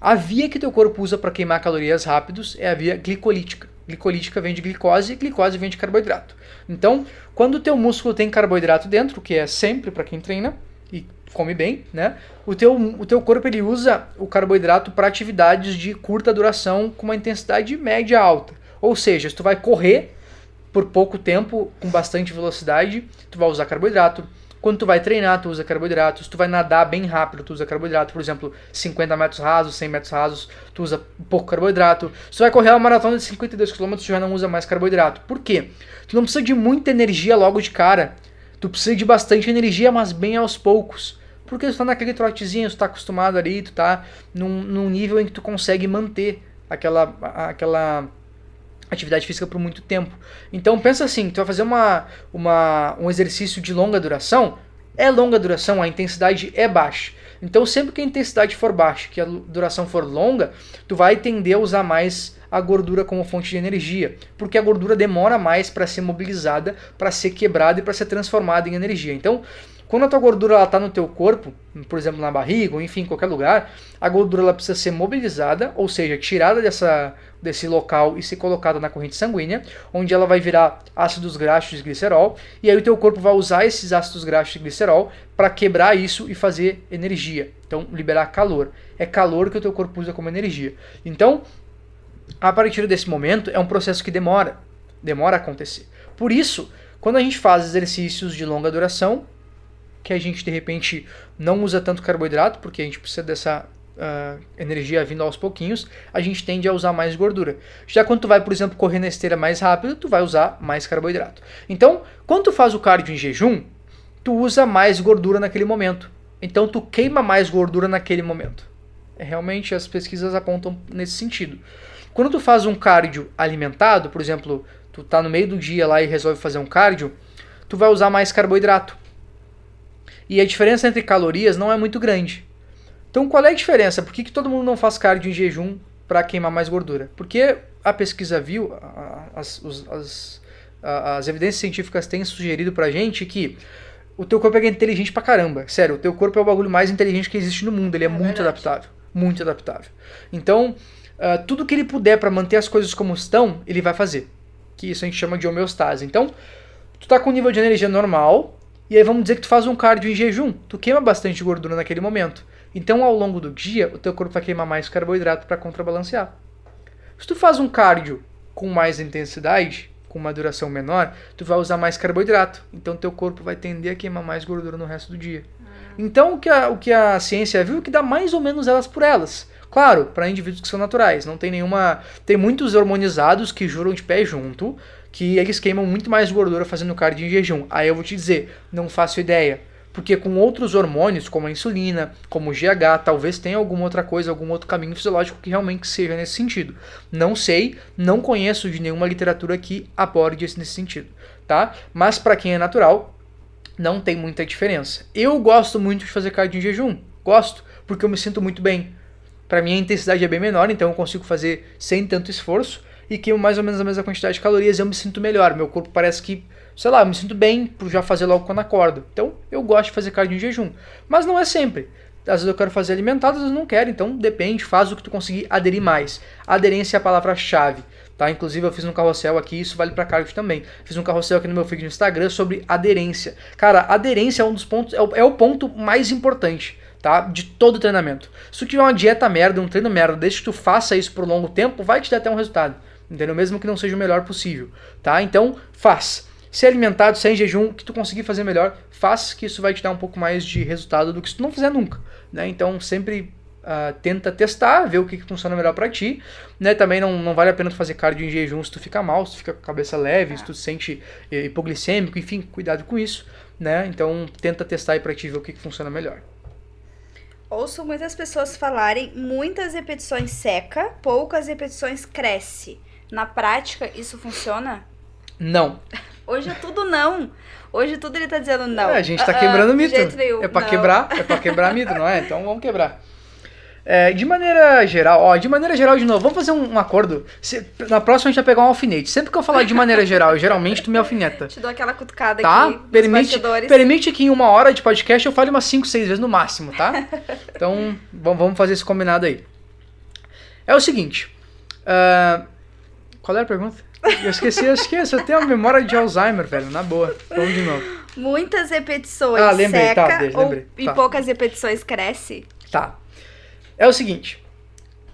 Speaker 1: A via que teu corpo usa para queimar calorias rápidos é a via glicolítica. Glicolítica vem de glicose e glicose vem de carboidrato. Então, quando o teu músculo tem carboidrato dentro, que é sempre para quem treina, come bem, né? O teu, o teu corpo ele usa o carboidrato para atividades de curta duração com uma intensidade média alta. Ou seja, se tu vai correr por pouco tempo com bastante velocidade, tu vai usar carboidrato. quando tu vai treinar, tu usa carboidrato. Se tu vai nadar bem rápido, tu usa carboidrato. Por exemplo, 50 metros rasos, 100 metros rasos, tu usa pouco carboidrato. Se tu vai correr uma maratona de 52 km, tu já não usa mais carboidrato. Por quê? Tu não precisa de muita energia logo de cara. Tu precisa de bastante energia, mas bem aos poucos. Porque tu tá naquele trotezinho, tu tá acostumado ali, tu tá num, num nível em que tu consegue manter aquela, aquela atividade física por muito tempo. Então pensa assim, tu vai fazer uma, uma, um exercício de longa duração, é longa duração, a intensidade é baixa. Então sempre que a intensidade for baixa, que a duração for longa, tu vai tender a usar mais a gordura como fonte de energia, porque a gordura demora mais para ser mobilizada, para ser quebrada e para ser transformada em energia. Então, quando a tua gordura está no teu corpo, por exemplo na barriga ou enfim em qualquer lugar, a gordura ela precisa ser mobilizada, ou seja, tirada dessa, desse local e ser colocada na corrente sanguínea, onde ela vai virar ácidos graxos de glicerol, e aí o teu corpo vai usar esses ácidos graxos de glicerol para quebrar isso e fazer energia. Então, liberar calor. É calor que o teu corpo usa como energia. Então, a partir desse momento é um processo que demora, demora a acontecer. Por isso, quando a gente faz exercícios de longa duração, que a gente de repente não usa tanto carboidrato, porque a gente precisa dessa uh, energia vindo aos pouquinhos, a gente tende a usar mais gordura. Já quando tu vai, por exemplo, correr na esteira mais rápido, tu vai usar mais carboidrato. Então, quando tu faz o cardio em jejum, tu usa mais gordura naquele momento. Então tu queima mais gordura naquele momento. É, realmente as pesquisas apontam nesse sentido. Quando tu faz um cardio alimentado, por exemplo, tu tá no meio do dia lá e resolve fazer um cardio, tu vai usar mais carboidrato. E a diferença entre calorias não é muito grande. Então qual é a diferença? Por que, que todo mundo não faz cardio em jejum para queimar mais gordura? Porque a pesquisa viu, as, as, as evidências científicas têm sugerido pra gente que o teu corpo é inteligente pra caramba. Sério, o teu corpo é o bagulho mais inteligente que existe no mundo. Ele é, é muito verdade. adaptável. Muito adaptável. Então, uh, tudo que ele puder para manter as coisas como estão, ele vai fazer. Que isso a gente chama de homeostase. Então, tu tá com um nível de energia normal, e aí vamos dizer que tu faz um cardio em jejum, tu queima bastante gordura naquele momento. Então ao longo do dia, o teu corpo vai queimar mais carboidrato para contrabalancear. Se tu faz um cardio com mais intensidade, com uma duração menor, tu vai usar mais carboidrato. Então teu corpo vai tender a queimar mais gordura no resto do dia. Então o que a, o que a ciência viu é que dá mais ou menos elas por elas. Claro, para indivíduos que são naturais, não tem nenhuma. Tem muitos hormonizados que juram de pé junto, que eles queimam muito mais gordura fazendo cardio em jejum. Aí eu vou te dizer, não faço ideia. Porque com outros hormônios, como a insulina, como o GH, talvez tenha alguma outra coisa, algum outro caminho fisiológico que realmente seja nesse sentido. Não sei, não conheço de nenhuma literatura que aborde isso nesse sentido, tá? Mas para quem é natural, não tem muita diferença. Eu gosto muito de fazer cardio em jejum, gosto, porque eu me sinto muito bem. Para mim a intensidade é bem menor, então eu consigo fazer sem tanto esforço e queimo mais ou menos a mesma quantidade de calorias eu me sinto melhor. Meu corpo parece que, sei lá, eu me sinto bem por já fazer logo quando acordo. Então eu gosto de fazer cardio em jejum. Mas não é sempre. Às vezes eu quero fazer alimentado, às vezes não quero. Então depende, faz o que tu conseguir aderir mais. Aderência é a palavra-chave. Tá? Inclusive eu fiz um carrossel aqui, isso vale para cardio também. Fiz um carrossel aqui no meu feed no Instagram sobre aderência. Cara, aderência é um dos pontos, é o, é o ponto mais importante tá? De todo treinamento. Se tu tiver uma dieta merda, um treino merda, desde que tu faça isso por longo tempo, vai te dar até um resultado entendeu? Mesmo que não seja o melhor possível, tá? Então, faz. Se alimentado, se é em jejum, que tu conseguir fazer melhor, faz que isso vai te dar um pouco mais de resultado do que se tu não fizer nunca, né? Então, sempre uh, tenta testar, ver o que, que funciona melhor para ti, né? Também não, não vale a pena tu fazer cardio em jejum se tu fica mal, se tu fica com a cabeça leve, se tu se sente eh, hipoglicêmico, enfim, cuidado com isso, né? Então, tenta testar aí pra ti ver o que, que funciona melhor.
Speaker 2: Ouço muitas pessoas falarem muitas repetições seca, poucas repetições cresce. Na prática, isso funciona?
Speaker 1: Não.
Speaker 2: Hoje é tudo não. Hoje tudo ele tá dizendo não.
Speaker 1: É, a gente tá uh, quebrando uh, mito. É pra não. quebrar, é pra quebrar mito, não é? Então vamos quebrar. É, de maneira geral, ó, de maneira geral, de novo, vamos fazer um, um acordo. Se, na próxima a gente vai pegar um alfinete. Sempre que eu falar de maneira geral, geralmente tu me alfineta.
Speaker 2: Te dou aquela cutucada
Speaker 1: tá?
Speaker 2: aqui.
Speaker 1: Permite, permite que em uma hora de podcast eu fale umas 5, 6 vezes no máximo, tá? então, vamos fazer esse combinado aí. É o seguinte. Uh, qual era a pergunta? Eu esqueci, eu esqueço. Eu tenho uma memória de Alzheimer, velho. Na boa. Vamos de novo.
Speaker 2: Muitas repetições ah, lembrei, seca tá, deixa, lembrei. Tá. e poucas repetições cresce?
Speaker 1: Tá. É o seguinte.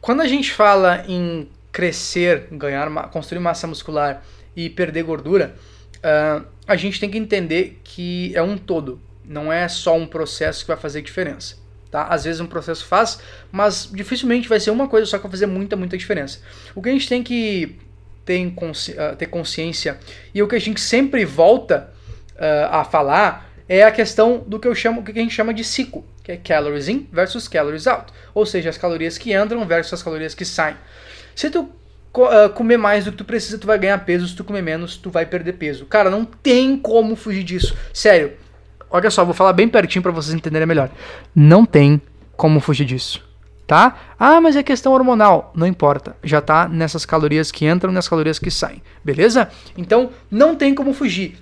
Speaker 1: Quando a gente fala em crescer, ganhar, construir massa muscular e perder gordura, uh, a gente tem que entender que é um todo. Não é só um processo que vai fazer diferença. Tá? Às vezes um processo faz, mas dificilmente vai ser uma coisa só que vai fazer muita, muita diferença. O que a gente tem que ter, consci uh, ter consciência e o que a gente sempre volta uh, a falar é a questão do que eu chamo, que a gente chama de ciclo, que é calories in versus calories out, ou seja, as calorias que entram versus as calorias que saem. Se tu uh, comer mais do que tu precisa, tu vai ganhar peso, se tu comer menos, tu vai perder peso. Cara, não tem como fugir disso. Sério, Olha só, vou falar bem pertinho para vocês entenderem melhor. Não tem como fugir disso, tá? Ah, mas é questão hormonal. Não importa. Já tá nessas calorias que entram, nas calorias que saem. Beleza? Então, não tem como fugir.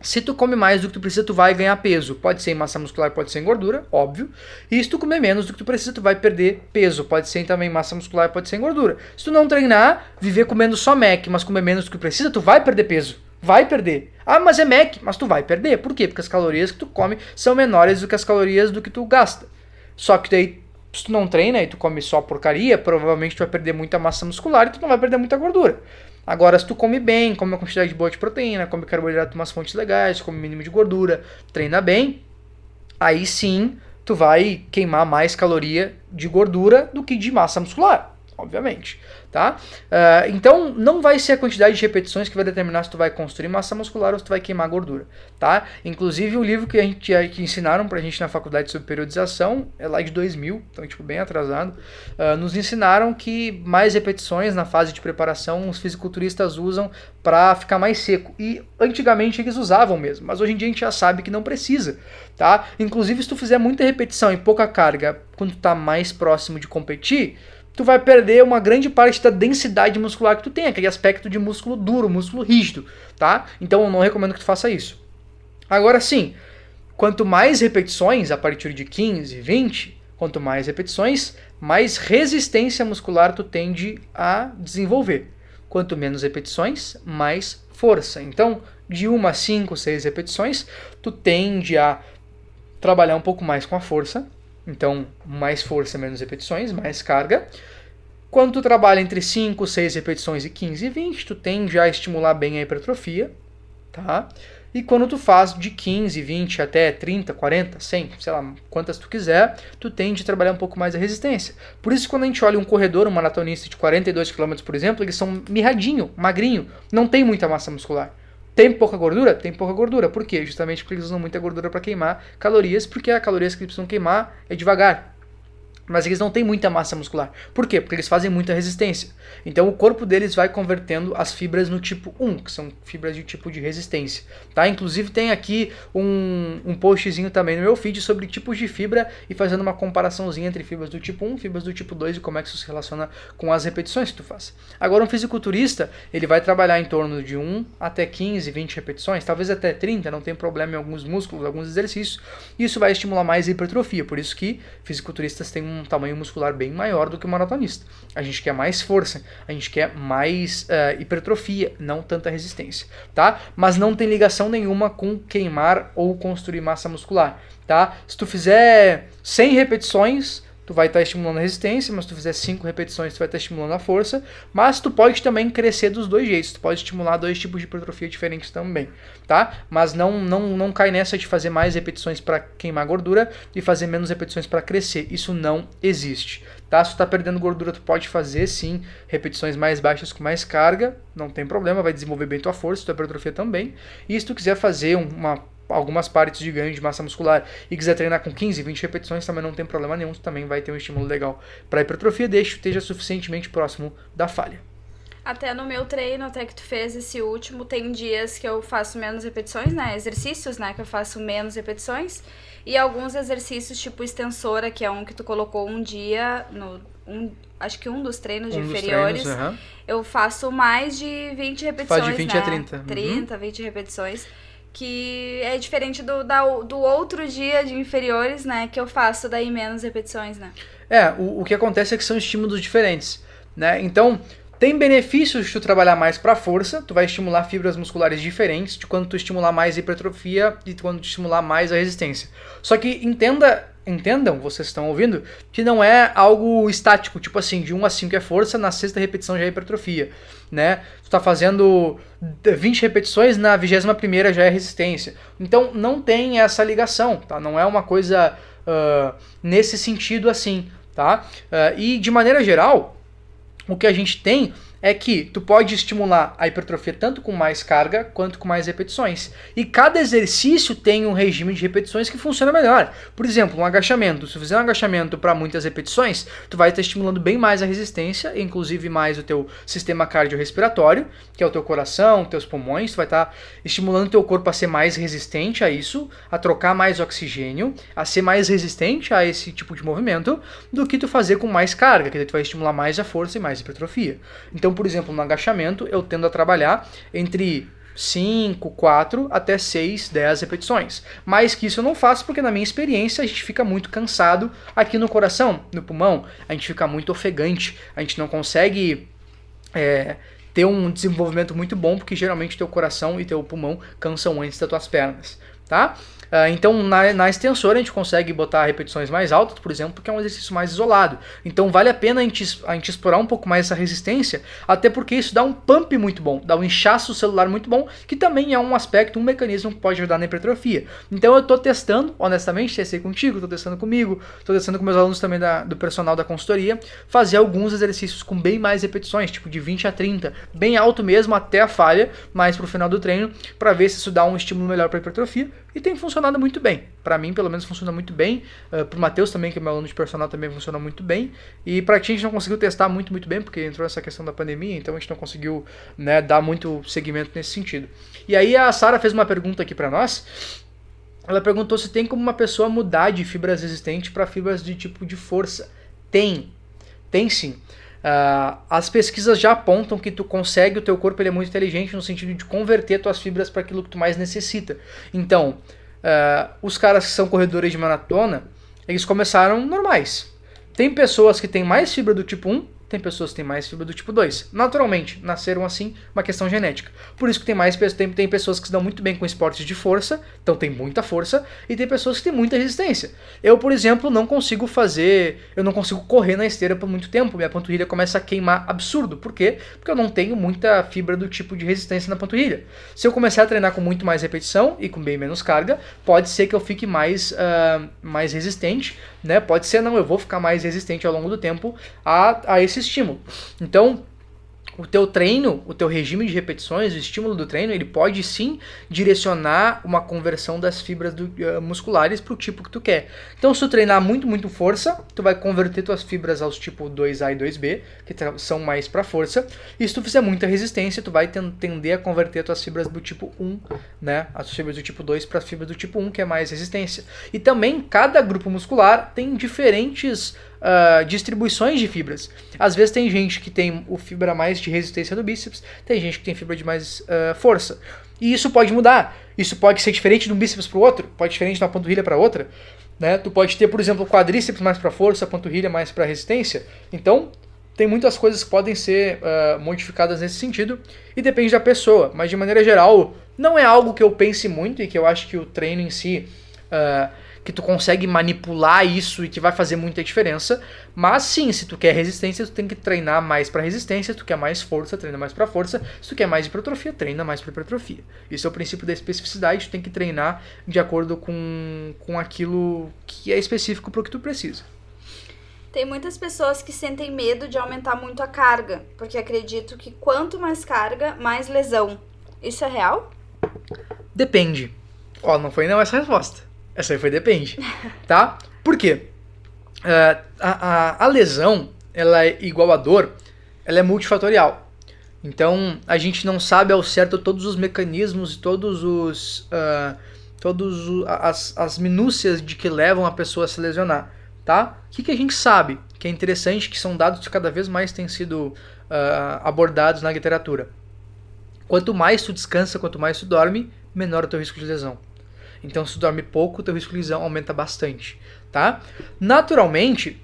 Speaker 1: Se tu come mais do que tu precisa, tu vai ganhar peso. Pode ser em massa muscular, pode ser em gordura, óbvio. E se tu comer menos do que tu precisa, tu vai perder peso. Pode ser também massa muscular, pode ser em gordura. Se tu não treinar, viver comendo só Mac, mas comer menos do que precisa, tu vai perder peso. Vai perder. Ah, mas é Mac, mas tu vai perder. Por quê? Porque as calorias que tu come são menores do que as calorias do que tu gasta. Só que daí, se tu não treina e tu come só porcaria, provavelmente tu vai perder muita massa muscular e tu não vai perder muita gordura. Agora, se tu come bem, come uma quantidade boa de proteína, come carboidrato umas fontes legais, come mínimo de gordura, treina bem, aí sim tu vai queimar mais caloria de gordura do que de massa muscular, obviamente tá? Uh, então, não vai ser a quantidade de repetições que vai determinar se tu vai construir massa muscular ou se tu vai queimar gordura, tá? Inclusive, o livro que a gente que ensinaram pra gente na faculdade sobre periodização é lá de 2000, então, tipo, bem atrasado, uh, nos ensinaram que mais repetições na fase de preparação os fisiculturistas usam para ficar mais seco. E antigamente eles usavam mesmo, mas hoje em dia a gente já sabe que não precisa, tá? Inclusive, se tu fizer muita repetição e pouca carga quando tu tá mais próximo de competir, tu vai perder uma grande parte da densidade muscular que tu tem, aquele aspecto de músculo duro, músculo rígido, tá? Então eu não recomendo que tu faça isso. Agora sim, quanto mais repetições, a partir de 15, 20, quanto mais repetições, mais resistência muscular tu tende a desenvolver. Quanto menos repetições, mais força. Então, de 1 a 5, 6 repetições, tu tende a trabalhar um pouco mais com a força, então, mais força, menos repetições, mais carga. Quando tu trabalha entre 5, 6 repetições e 15 e 20, tu tende a estimular bem a hipertrofia, tá? E quando tu faz de 15, 20 até 30, 40, 100, sei lá, quantas tu quiser, tu tende a trabalhar um pouco mais a resistência. Por isso, quando a gente olha um corredor, um maratonista de 42 km, por exemplo, eles são mirradinho, magrinho, não tem muita massa muscular. Tem pouca gordura? Tem pouca gordura. Por quê? Justamente porque eles usam muita gordura para queimar calorias, porque a calorias que eles precisam queimar é devagar mas eles não têm muita massa muscular. Por quê? Porque eles fazem muita resistência. Então o corpo deles vai convertendo as fibras no tipo 1, que são fibras de tipo de resistência. Tá? Inclusive tem aqui um, um postzinho também no meu feed sobre tipos de fibra e fazendo uma comparaçãozinha entre fibras do tipo 1 fibras do tipo 2 e como é que isso se relaciona com as repetições que tu faz. Agora um fisiculturista, ele vai trabalhar em torno de 1 até 15, 20 repetições, talvez até 30, não tem problema em alguns músculos, alguns exercícios. Isso vai estimular mais a hipertrofia, por isso que fisiculturistas têm um um tamanho muscular bem maior do que o maratonista. A gente quer mais força, a gente quer mais uh, hipertrofia, não tanta resistência, tá? Mas não tem ligação nenhuma com queimar ou construir massa muscular, tá? Se tu fizer 100 repetições, tu vai estar tá estimulando a resistência, mas se tu fizer 5 repetições, tu vai estar tá estimulando a força, mas tu pode também crescer dos dois jeitos, tu pode estimular dois tipos de hipertrofia diferentes também, tá? Mas não não não cai nessa de fazer mais repetições para queimar gordura e fazer menos repetições para crescer. Isso não existe. Tá? Se tu tá perdendo gordura, tu pode fazer sim repetições mais baixas com mais carga, não tem problema, vai desenvolver bem tua força, tua hipertrofia também. E se tu quiser fazer uma algumas partes de ganho de massa muscular e quiser treinar com 15, 20 repetições, também não tem problema nenhum, também vai ter um estímulo legal para hipertrofia, desde que esteja suficientemente próximo da falha.
Speaker 2: Até no meu treino, até que tu fez esse último, tem dias que eu faço menos repetições, né? Exercícios, né? Que eu faço menos repetições. E alguns exercícios, tipo extensora, que é um que tu colocou um dia no. Um, acho que um dos treinos um inferiores. Dos treinos, uhum. Eu faço mais de 20 repetições. Faz de 20 né? a 30. 30, uhum. 20 repetições que é diferente do, da, do outro dia de inferiores, né? Que eu faço daí menos repetições, né?
Speaker 1: É, o, o que acontece é que são estímulos diferentes, né? Então, tem benefícios de tu trabalhar mais para força, tu vai estimular fibras musculares diferentes de quando tu estimular mais a hipertrofia e quando tu estimular mais a resistência. Só que entenda entendam, vocês estão ouvindo, que não é algo estático, tipo assim, de 1 a 5 é força, na sexta repetição já é hipertrofia, né? Tu tá fazendo 20 repetições, na 21 primeira já é resistência. Então não tem essa ligação, tá? Não é uma coisa uh, nesse sentido assim, tá? Uh, e de maneira geral, o que a gente tem é que tu pode estimular a hipertrofia tanto com mais carga quanto com mais repetições. E cada exercício tem um regime de repetições que funciona melhor. Por exemplo, um agachamento. Se tu fizer um agachamento para muitas repetições, tu vai estar estimulando bem mais a resistência, inclusive mais o teu sistema cardiorrespiratório, que é o teu coração, teus pulmões, tu vai estar estimulando o teu corpo a ser mais resistente a isso, a trocar mais oxigênio, a ser mais resistente a esse tipo de movimento, do que tu fazer com mais carga, que tu vai estimular mais a força e mais a hipertrofia. Então, por exemplo, no agachamento, eu tendo a trabalhar entre 5, 4 até 6, 10 repetições. Mais que isso eu não faço porque, na minha experiência, a gente fica muito cansado aqui no coração, no pulmão, a gente fica muito ofegante, a gente não consegue. É, ter um desenvolvimento muito bom, porque geralmente teu coração e teu pulmão cansam antes das tuas pernas, tá? Uh, então, na, na extensora, a gente consegue botar repetições mais altas, por exemplo, porque é um exercício mais isolado. Então, vale a pena a gente, a gente explorar um pouco mais essa resistência, até porque isso dá um pump muito bom, dá um inchaço celular muito bom, que também é um aspecto, um mecanismo que pode ajudar na hipertrofia. Então, eu estou testando, honestamente, testei contigo, estou testando comigo, estou testando com meus alunos também da, do personal da consultoria, fazer alguns exercícios com bem mais repetições, tipo de 20 a 30, bem alto mesmo até a falha, mais pro final do treino, para ver se isso dá um estímulo melhor para hipertrofia e tem funcionado muito bem. Para mim, pelo menos, funciona muito bem. Uh, pro Matheus também, que é meu aluno de personal, também funciona muito bem. E pra ti a gente não conseguiu testar muito, muito bem, porque entrou essa questão da pandemia, então a gente não conseguiu né, dar muito segmento nesse sentido. E aí a Sara fez uma pergunta aqui para nós. Ela perguntou se tem como uma pessoa mudar de fibras resistentes para fibras de tipo de força. Tem. Tem sim. Uh, as pesquisas já apontam que tu consegue, o teu corpo ele é muito inteligente no sentido de converter tuas fibras para aquilo que tu mais necessita. Então, uh, os caras que são corredores de maratona, eles começaram normais. Tem pessoas que têm mais fibra do tipo 1 tem pessoas que têm mais fibra do tipo 2. Naturalmente, nasceram assim, uma questão genética. Por isso que tem mais tem, tem pessoas que se dão muito bem com esportes de força, então tem muita força, e tem pessoas que têm muita resistência. Eu, por exemplo, não consigo fazer, eu não consigo correr na esteira por muito tempo. Minha panturrilha começa a queimar absurdo. Por quê? Porque eu não tenho muita fibra do tipo de resistência na panturrilha. Se eu começar a treinar com muito mais repetição e com bem menos carga, pode ser que eu fique mais, uh, mais resistente, né? Pode ser não, eu vou ficar mais resistente ao longo do tempo a, a esse esse estímulo. Então, o teu treino, o teu regime de repetições, o estímulo do treino, ele pode sim direcionar uma conversão das fibras do, uh, musculares para o tipo que tu quer. Então, se tu treinar muito, muito força, tu vai converter tuas fibras aos tipo 2A e 2B, que são mais para força. E se tu fizer muita resistência, tu vai tender a converter tuas fibras do tipo 1, né, as fibras do tipo 2 para as fibras do tipo 1, que é mais resistência. E também cada grupo muscular tem diferentes uh, distribuições de fibras. Às vezes tem gente que tem o fibra mais de resistência do bíceps, tem gente que tem fibra de mais uh, força. E isso pode mudar. Isso pode ser diferente de um bíceps para o outro, pode ser diferente de uma panturrilha para outra. Né? Tu pode ter, por exemplo, quadríceps mais para força, panturrilha mais para resistência. Então, tem muitas coisas que podem ser uh, modificadas nesse sentido e depende da pessoa. Mas de maneira geral, não é algo que eu pense muito e que eu acho que o treino em si uh, que tu consegue manipular isso e que vai fazer muita diferença. Mas sim, se tu quer resistência, tu tem que treinar mais para resistência, se tu quer mais força, treina mais para força, se tu quer mais hipertrofia, treina mais para hipertrofia. Isso é o princípio da especificidade, tu tem que treinar de acordo com, com aquilo que é específico para o que tu precisa.
Speaker 2: Tem muitas pessoas que sentem medo de aumentar muito a carga, porque acredito que quanto mais carga, mais lesão. Isso é real?
Speaker 1: Depende. Ó, não foi não essa resposta. Essa aí foi depende, tá? Por quê? Uh, a, a, a, lesão, ela é igual a dor, ela é multifatorial. Então, a gente não sabe ao certo todos os mecanismos e todos os... Uh, todos as, as minúcias de que levam a pessoa a se lesionar, tá? O que, que a gente sabe? Que é interessante, que são dados que cada vez mais têm sido uh, abordados na literatura. Quanto mais tu descansa, quanto mais tu dorme, menor é o teu risco de lesão. Então, se tu dorme pouco, teu risco de lesão aumenta bastante, tá? Naturalmente,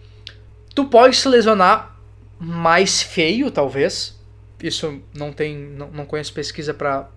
Speaker 1: tu pode se lesionar mais feio, talvez. Isso não tem, não, não conheço pesquisa para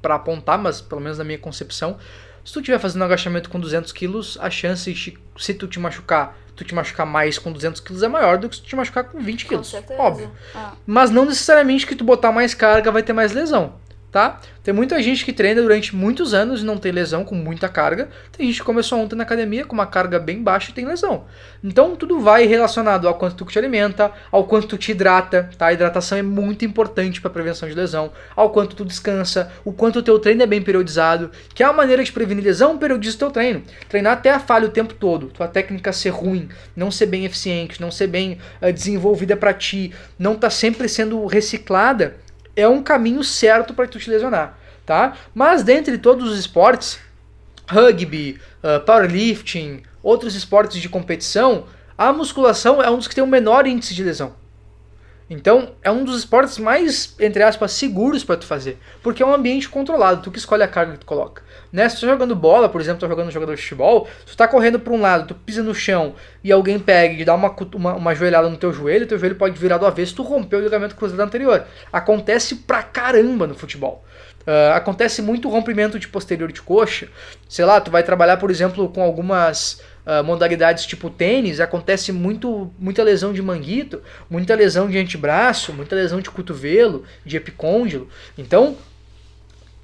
Speaker 1: para apontar, mas pelo menos na minha concepção, Se tu estiver fazendo um agachamento com 200 quilos, a chance de, se tu te machucar, tu te machucar mais com 200 quilos é maior do que se tu te machucar com 20
Speaker 2: Com
Speaker 1: quilos.
Speaker 2: certeza.
Speaker 1: Óbvio.
Speaker 2: Ah.
Speaker 1: Mas não necessariamente que tu botar mais carga vai ter mais lesão, tá? Tem muita gente que treina durante muitos anos e não tem lesão com muita carga. Tem gente que começou ontem na academia com uma carga bem baixa e tem lesão. Então tudo vai relacionado ao quanto tu te alimenta, ao quanto tu te hidrata, tá? A hidratação é muito importante para prevenção de lesão, ao quanto tu descansa, o quanto o teu treino é bem periodizado, que é uma maneira de prevenir lesão, periodiza o teu treino. Treinar até a falha o tempo todo, tua técnica ser ruim, não ser bem eficiente, não ser bem eh, desenvolvida para ti, não tá sempre sendo reciclada, é um caminho certo para tu te lesionar, tá? Mas dentre todos os esportes, rugby, uh, powerlifting, outros esportes de competição, a musculação é um dos que tem o menor índice de lesão. Então, é um dos esportes mais, entre aspas, seguros para tu fazer, porque é um ambiente controlado, tu que escolhe a carga que tu coloca. Né? Se tu tá jogando bola, por exemplo, tu tá jogando um jogador de futebol, tu tá correndo para um lado, tu pisa no chão e alguém pega e dá uma, uma, uma joelhada no teu joelho, teu joelho pode virar do avesso, tu rompeu o ligamento cruzado anterior. Acontece pra caramba no futebol. Ah, acontece muito rompimento de posterior de coxa. Sei lá, tu vai trabalhar, por exemplo, com algumas ah, modalidades tipo tênis, acontece muito, muita lesão de manguito, muita lesão de antebraço, muita lesão de cotovelo, de epicôndilo. Então,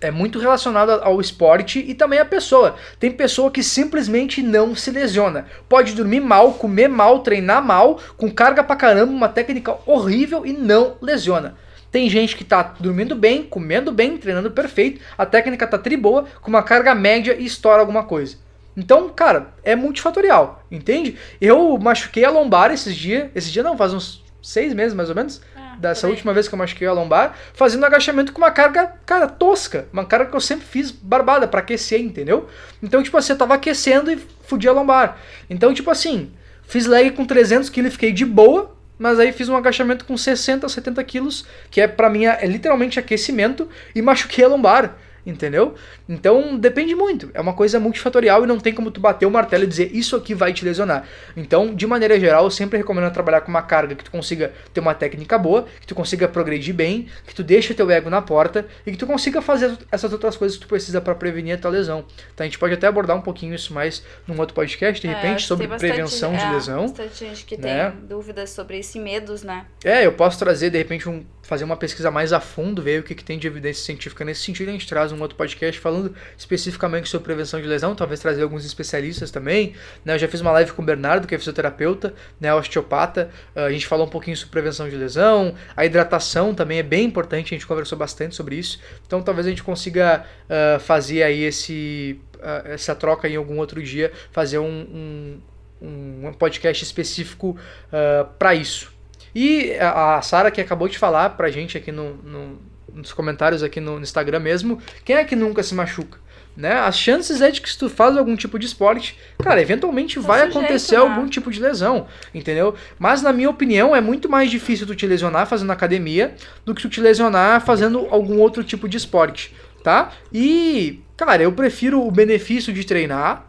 Speaker 1: é muito relacionado ao esporte e também à pessoa. Tem pessoa que simplesmente não se lesiona. Pode dormir mal, comer mal, treinar mal, com carga pra caramba, uma técnica horrível e não lesiona. Tem gente que tá dormindo bem, comendo bem, treinando perfeito, a técnica tá tri boa, com uma carga média e estoura alguma coisa. Então, cara, é multifatorial, entende? Eu machuquei a lombar esses dias, esse dia não, faz uns seis meses mais ou menos,
Speaker 2: Ah,
Speaker 1: dessa
Speaker 2: por aí.
Speaker 1: última vez que eu machuquei a lombar, fazendo agachamento com uma carga, cara, tosca. Uma carga que eu sempre fiz barbada pra aquecer, entendeu? Então, tipo assim, eu tava aquecendo e fudi a lombar. Então, tipo assim, fiz leg com 300 kg e fiquei de boa, mas aí fiz um agachamento com 60, 70 quilos, que é pra mim é literalmente aquecimento, e machuquei a lombar. Entendeu? Então depende muito. É uma coisa multifatorial e não tem como tu bater o martelo e dizer isso aqui vai te lesionar. Então, de maneira geral, eu sempre recomendo trabalhar com uma carga que tu consiga ter uma técnica boa, que tu consiga progredir bem, que tu deixe teu ego na porta e que tu consiga fazer essas outras coisas que tu precisa para prevenir a tua lesão. Então, a gente pode até abordar um pouquinho isso mais num outro podcast, de
Speaker 2: É,
Speaker 1: repente,
Speaker 2: que
Speaker 1: sobre
Speaker 2: bastante-
Speaker 1: prevenção de
Speaker 2: é,
Speaker 1: lesão.
Speaker 2: Bastante gente que
Speaker 1: né?
Speaker 2: tem dúvidas sobre isso e medos, né?
Speaker 1: É, eu posso trazer, de repente, um, fazer uma pesquisa mais a fundo, ver o que, que tem de evidência científica nesse sentido. A gente traz um outro podcast falando especificamente sobre prevenção de lesão, talvez trazer alguns especialistas também. Né? Eu já fiz uma live com o Bernardo, que é fisioterapeuta, né, osteopata. Ah, A gente falou um pouquinho sobre prevenção de lesão. A hidratação também é bem importante, a gente conversou bastante sobre isso. Então talvez a gente consiga ah, fazer aí esse, ah, essa troca em algum outro dia, fazer um, um, um podcast específico para isso. E a a Sara que acabou de falar pra gente aqui no, no- nos comentários aqui no, no Instagram mesmo, quem é que nunca se machuca? Né? As chances é de que se tu faz algum tipo de esporte, cara, eventualmente
Speaker 2: Tá
Speaker 1: vai
Speaker 2: sujeito,
Speaker 1: acontecer
Speaker 2: né?
Speaker 1: algum tipo de lesão, entendeu? Mas na minha opinião é muito mais difícil tu te lesionar fazendo academia do que tu te lesionar fazendo algum outro tipo de esporte, tá? E, cara, eu prefiro o benefício de treinar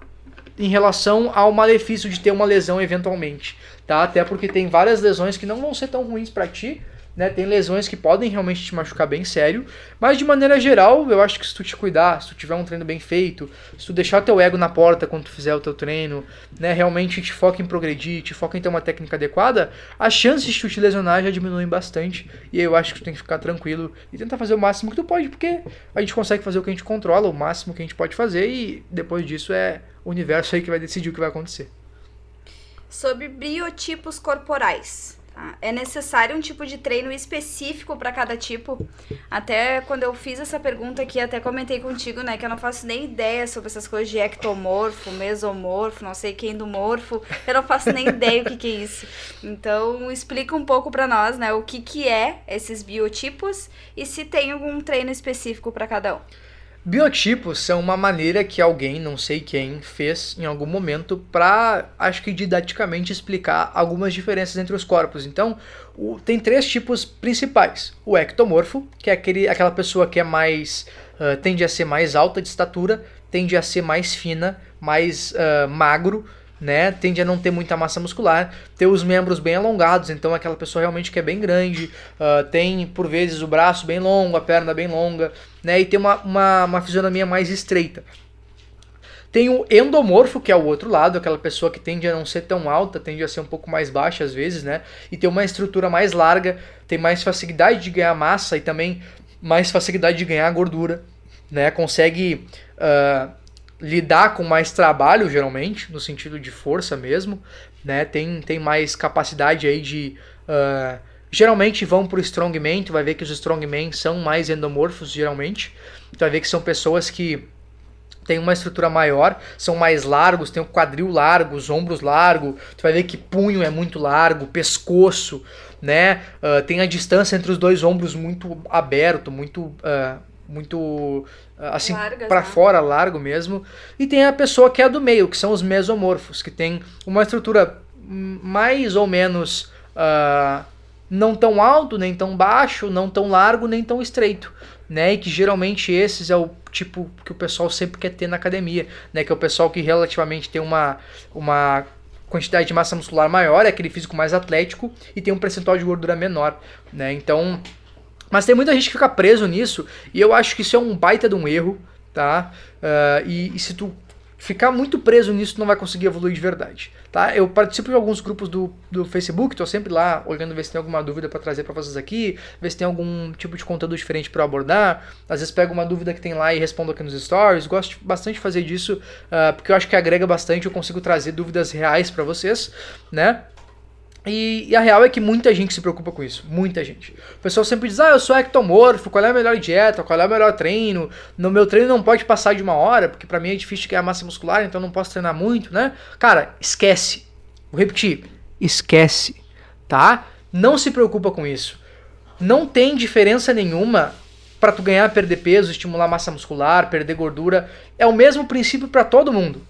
Speaker 1: em relação ao malefício de ter uma lesão eventualmente, tá? Até porque tem várias lesões que não vão ser tão ruins pra ti, né? Tem lesões que podem realmente te machucar bem sério, mas de maneira geral, eu acho que se tu te cuidar, se tu tiver um treino bem feito, se tu deixar teu ego na porta quando tu fizer o teu treino, né, realmente te foca em progredir, te foca em ter uma técnica adequada, as chances de tu te lesionar já diminuem bastante, e eu acho que tu tem que ficar tranquilo e tentar fazer o máximo que tu pode, porque a gente consegue fazer o que a gente controla, o máximo que a gente pode fazer, e depois disso é o universo aí que vai decidir o que vai acontecer.
Speaker 2: Sobre biotipos corporais. É necessário um tipo de treino específico para cada tipo. Até quando eu fiz essa pergunta aqui, até comentei contigo, né, que eu não faço nem ideia sobre essas coisas de ectomorfo, mesomorfo, não sei quem do morfo. Eu não faço nem ideia o que, que é isso. Então, explica um pouco para nós, né, o que que é esses biotipos e se tem algum treino específico para cada um.
Speaker 1: Biotipos são uma maneira que alguém, não sei quem, fez em algum momento para, acho que didaticamente explicar algumas diferenças entre os corpos. Então, o- tem três tipos principais: o ectomorfo, que é aquele, aquela pessoa que é mais ah, tende a ser mais alta de estatura, tende a ser mais fina, mais ah, magro, né? Tende a não ter muita massa muscular, ter os membros bem alongados, então aquela pessoa realmente que é bem grande, ah, tem por vezes o braço bem longo, a perna bem longa, né? E tem uma, uma, uma fisionomia mais estreita. Tem o endomorfo, que é o outro lado, aquela pessoa que tende a não ser tão alta, tende a ser um pouco mais baixa às vezes, né? E tem uma estrutura mais larga, tem mais facilidade de ganhar massa e também mais facilidade de ganhar gordura, né? Consegue uh, lidar com mais trabalho, geralmente, no sentido de força mesmo, né? Tem, tem mais capacidade aí de... Uh, geralmente vão pro strongman, tu vai ver que os strongmen são mais endomorfos, geralmente. Tu vai ver que são pessoas que tem uma estrutura maior, são mais largos, tem o quadril largo, os ombros largos, tu vai ver que punho é muito largo, pescoço, né? Uh, tem a distância entre os dois ombros muito aberto, muito uh, muito uh, assim para né? fora, largo mesmo. E tem a pessoa que é do meio, que são os mesomorfos, que tem uma estrutura mais ou menos não tão alto, nem tão baixo, não tão largo, nem tão estreito né? E que geralmente esses é o tipo que o pessoal sempre quer ter na academia, né? Que é o pessoal que relativamente tem uma, uma quantidade de massa muscular maior, é aquele físico mais atlético e tem um percentual de gordura menor, né? Então, mas tem muita gente que fica preso nisso e eu acho que isso é um baita de um erro, tá? Uh, e, e se tu ficar muito preso nisso, não vai conseguir evoluir de verdade. Tá? Eu participo de alguns grupos do, do Facebook, estou sempre lá olhando ver se tem alguma dúvida para trazer para vocês aqui, ver se tem algum tipo de conteúdo diferente para abordar. Às vezes pego uma dúvida que tem lá e respondo aqui nos stories. Gosto bastante de fazer disso, uh, porque eu acho que agrega bastante, eu consigo trazer dúvidas reais para vocês, né? E, e, a real é que muita gente se preocupa com isso. Muita gente. O pessoal sempre diz: Ah, eu sou ectomorfo, qual é a melhor dieta, qual é o melhor treino? No meu treino não pode passar de uma hora, porque para mim é difícil ganhar massa muscular, então não posso treinar muito, né? Cara, esquece. Vou repetir: esquece, tá? Não se preocupa com isso. Não tem diferença nenhuma para tu ganhar, perder peso, estimular massa muscular, perder gordura. É o mesmo princípio para todo mundo.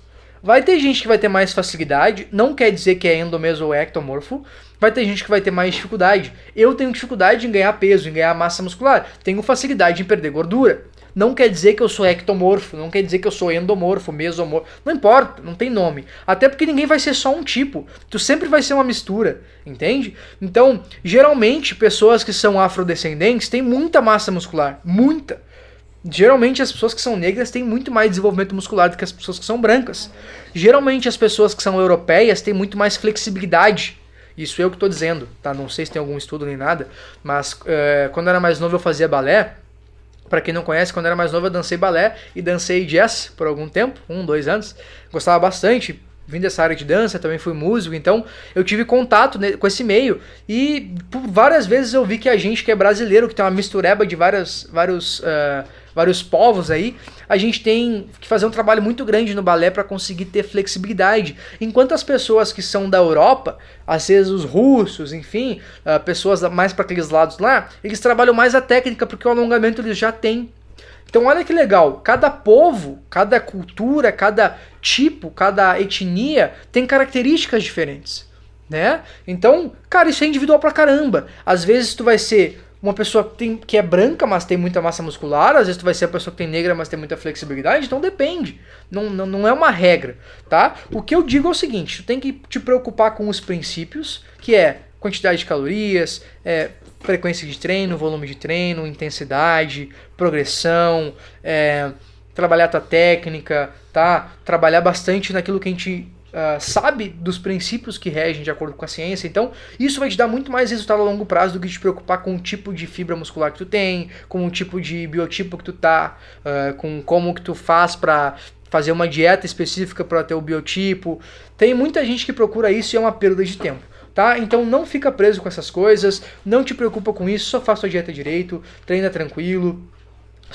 Speaker 1: Vai ter gente que vai ter mais facilidade, não quer dizer que é endomeso ou ectomorfo. Vai ter gente que vai ter mais dificuldade. Eu tenho dificuldade em ganhar peso, em ganhar massa muscular. Tenho facilidade em perder gordura. Não quer dizer que eu sou ectomorfo, não quer dizer que eu sou endomorfo, mesomorfo. Não importa, não tem nome. Até porque ninguém vai ser só um tipo. Tu sempre vai ser uma mistura, entende? Então, geralmente, pessoas que são afrodescendentes têm muita massa muscular. Muita. Geralmente as pessoas que são negras têm muito mais desenvolvimento muscular do que as pessoas que são brancas. Geralmente as pessoas que são europeias têm muito mais flexibilidade. Isso eu que estou dizendo, tá? Não sei se tem algum estudo nem nada, mas é, quando eu era mais novo eu fazia balé. Para quem não conhece, quando eu era mais novo eu dancei balé e dancei jazz por algum tempo, um, dois anos. Gostava bastante, vim dessa área de dança, também fui músico, então eu tive contato com esse meio e por várias vezes eu vi que a gente que é brasileiro, que tem uma mistureba de várias, vários, uh, vários povos aí, a gente tem que fazer um trabalho muito grande no balé para conseguir ter flexibilidade. Enquanto as pessoas que são da Europa, às vezes os russos, enfim, uh, pessoas mais para aqueles lados lá, eles trabalham mais a técnica porque o alongamento eles já têm então olha que legal, cada povo, cada cultura, cada tipo, cada etnia tem características diferentes, né? Então, cara, isso é individual pra caramba. Às vezes tu vai ser uma pessoa que, tem, que é branca, mas tem muita massa muscular, às vezes tu vai ser a pessoa que tem negra, mas tem muita flexibilidade, então depende. Não, não, não é uma regra, tá? O que eu digo é o seguinte, tu tem que te preocupar com os princípios, que é quantidade de calorias, é, frequência de treino, volume de treino, intensidade, progressão, é, trabalhar a tua técnica, tá? Trabalhar bastante naquilo que a gente uh, sabe dos princípios que regem de acordo com a ciência. Então, isso vai te dar muito mais resultado a longo prazo do que te preocupar com o tipo de fibra muscular que tu tem, com o tipo de biotipo que tu tá, uh, com como que tu faz para fazer uma dieta específica para ter o biotipo. Tem muita gente que procura isso e é uma perda de tempo tá? Então não fica preso com essas coisas, não te preocupa com isso, só faça a dieta direito, treina tranquilo.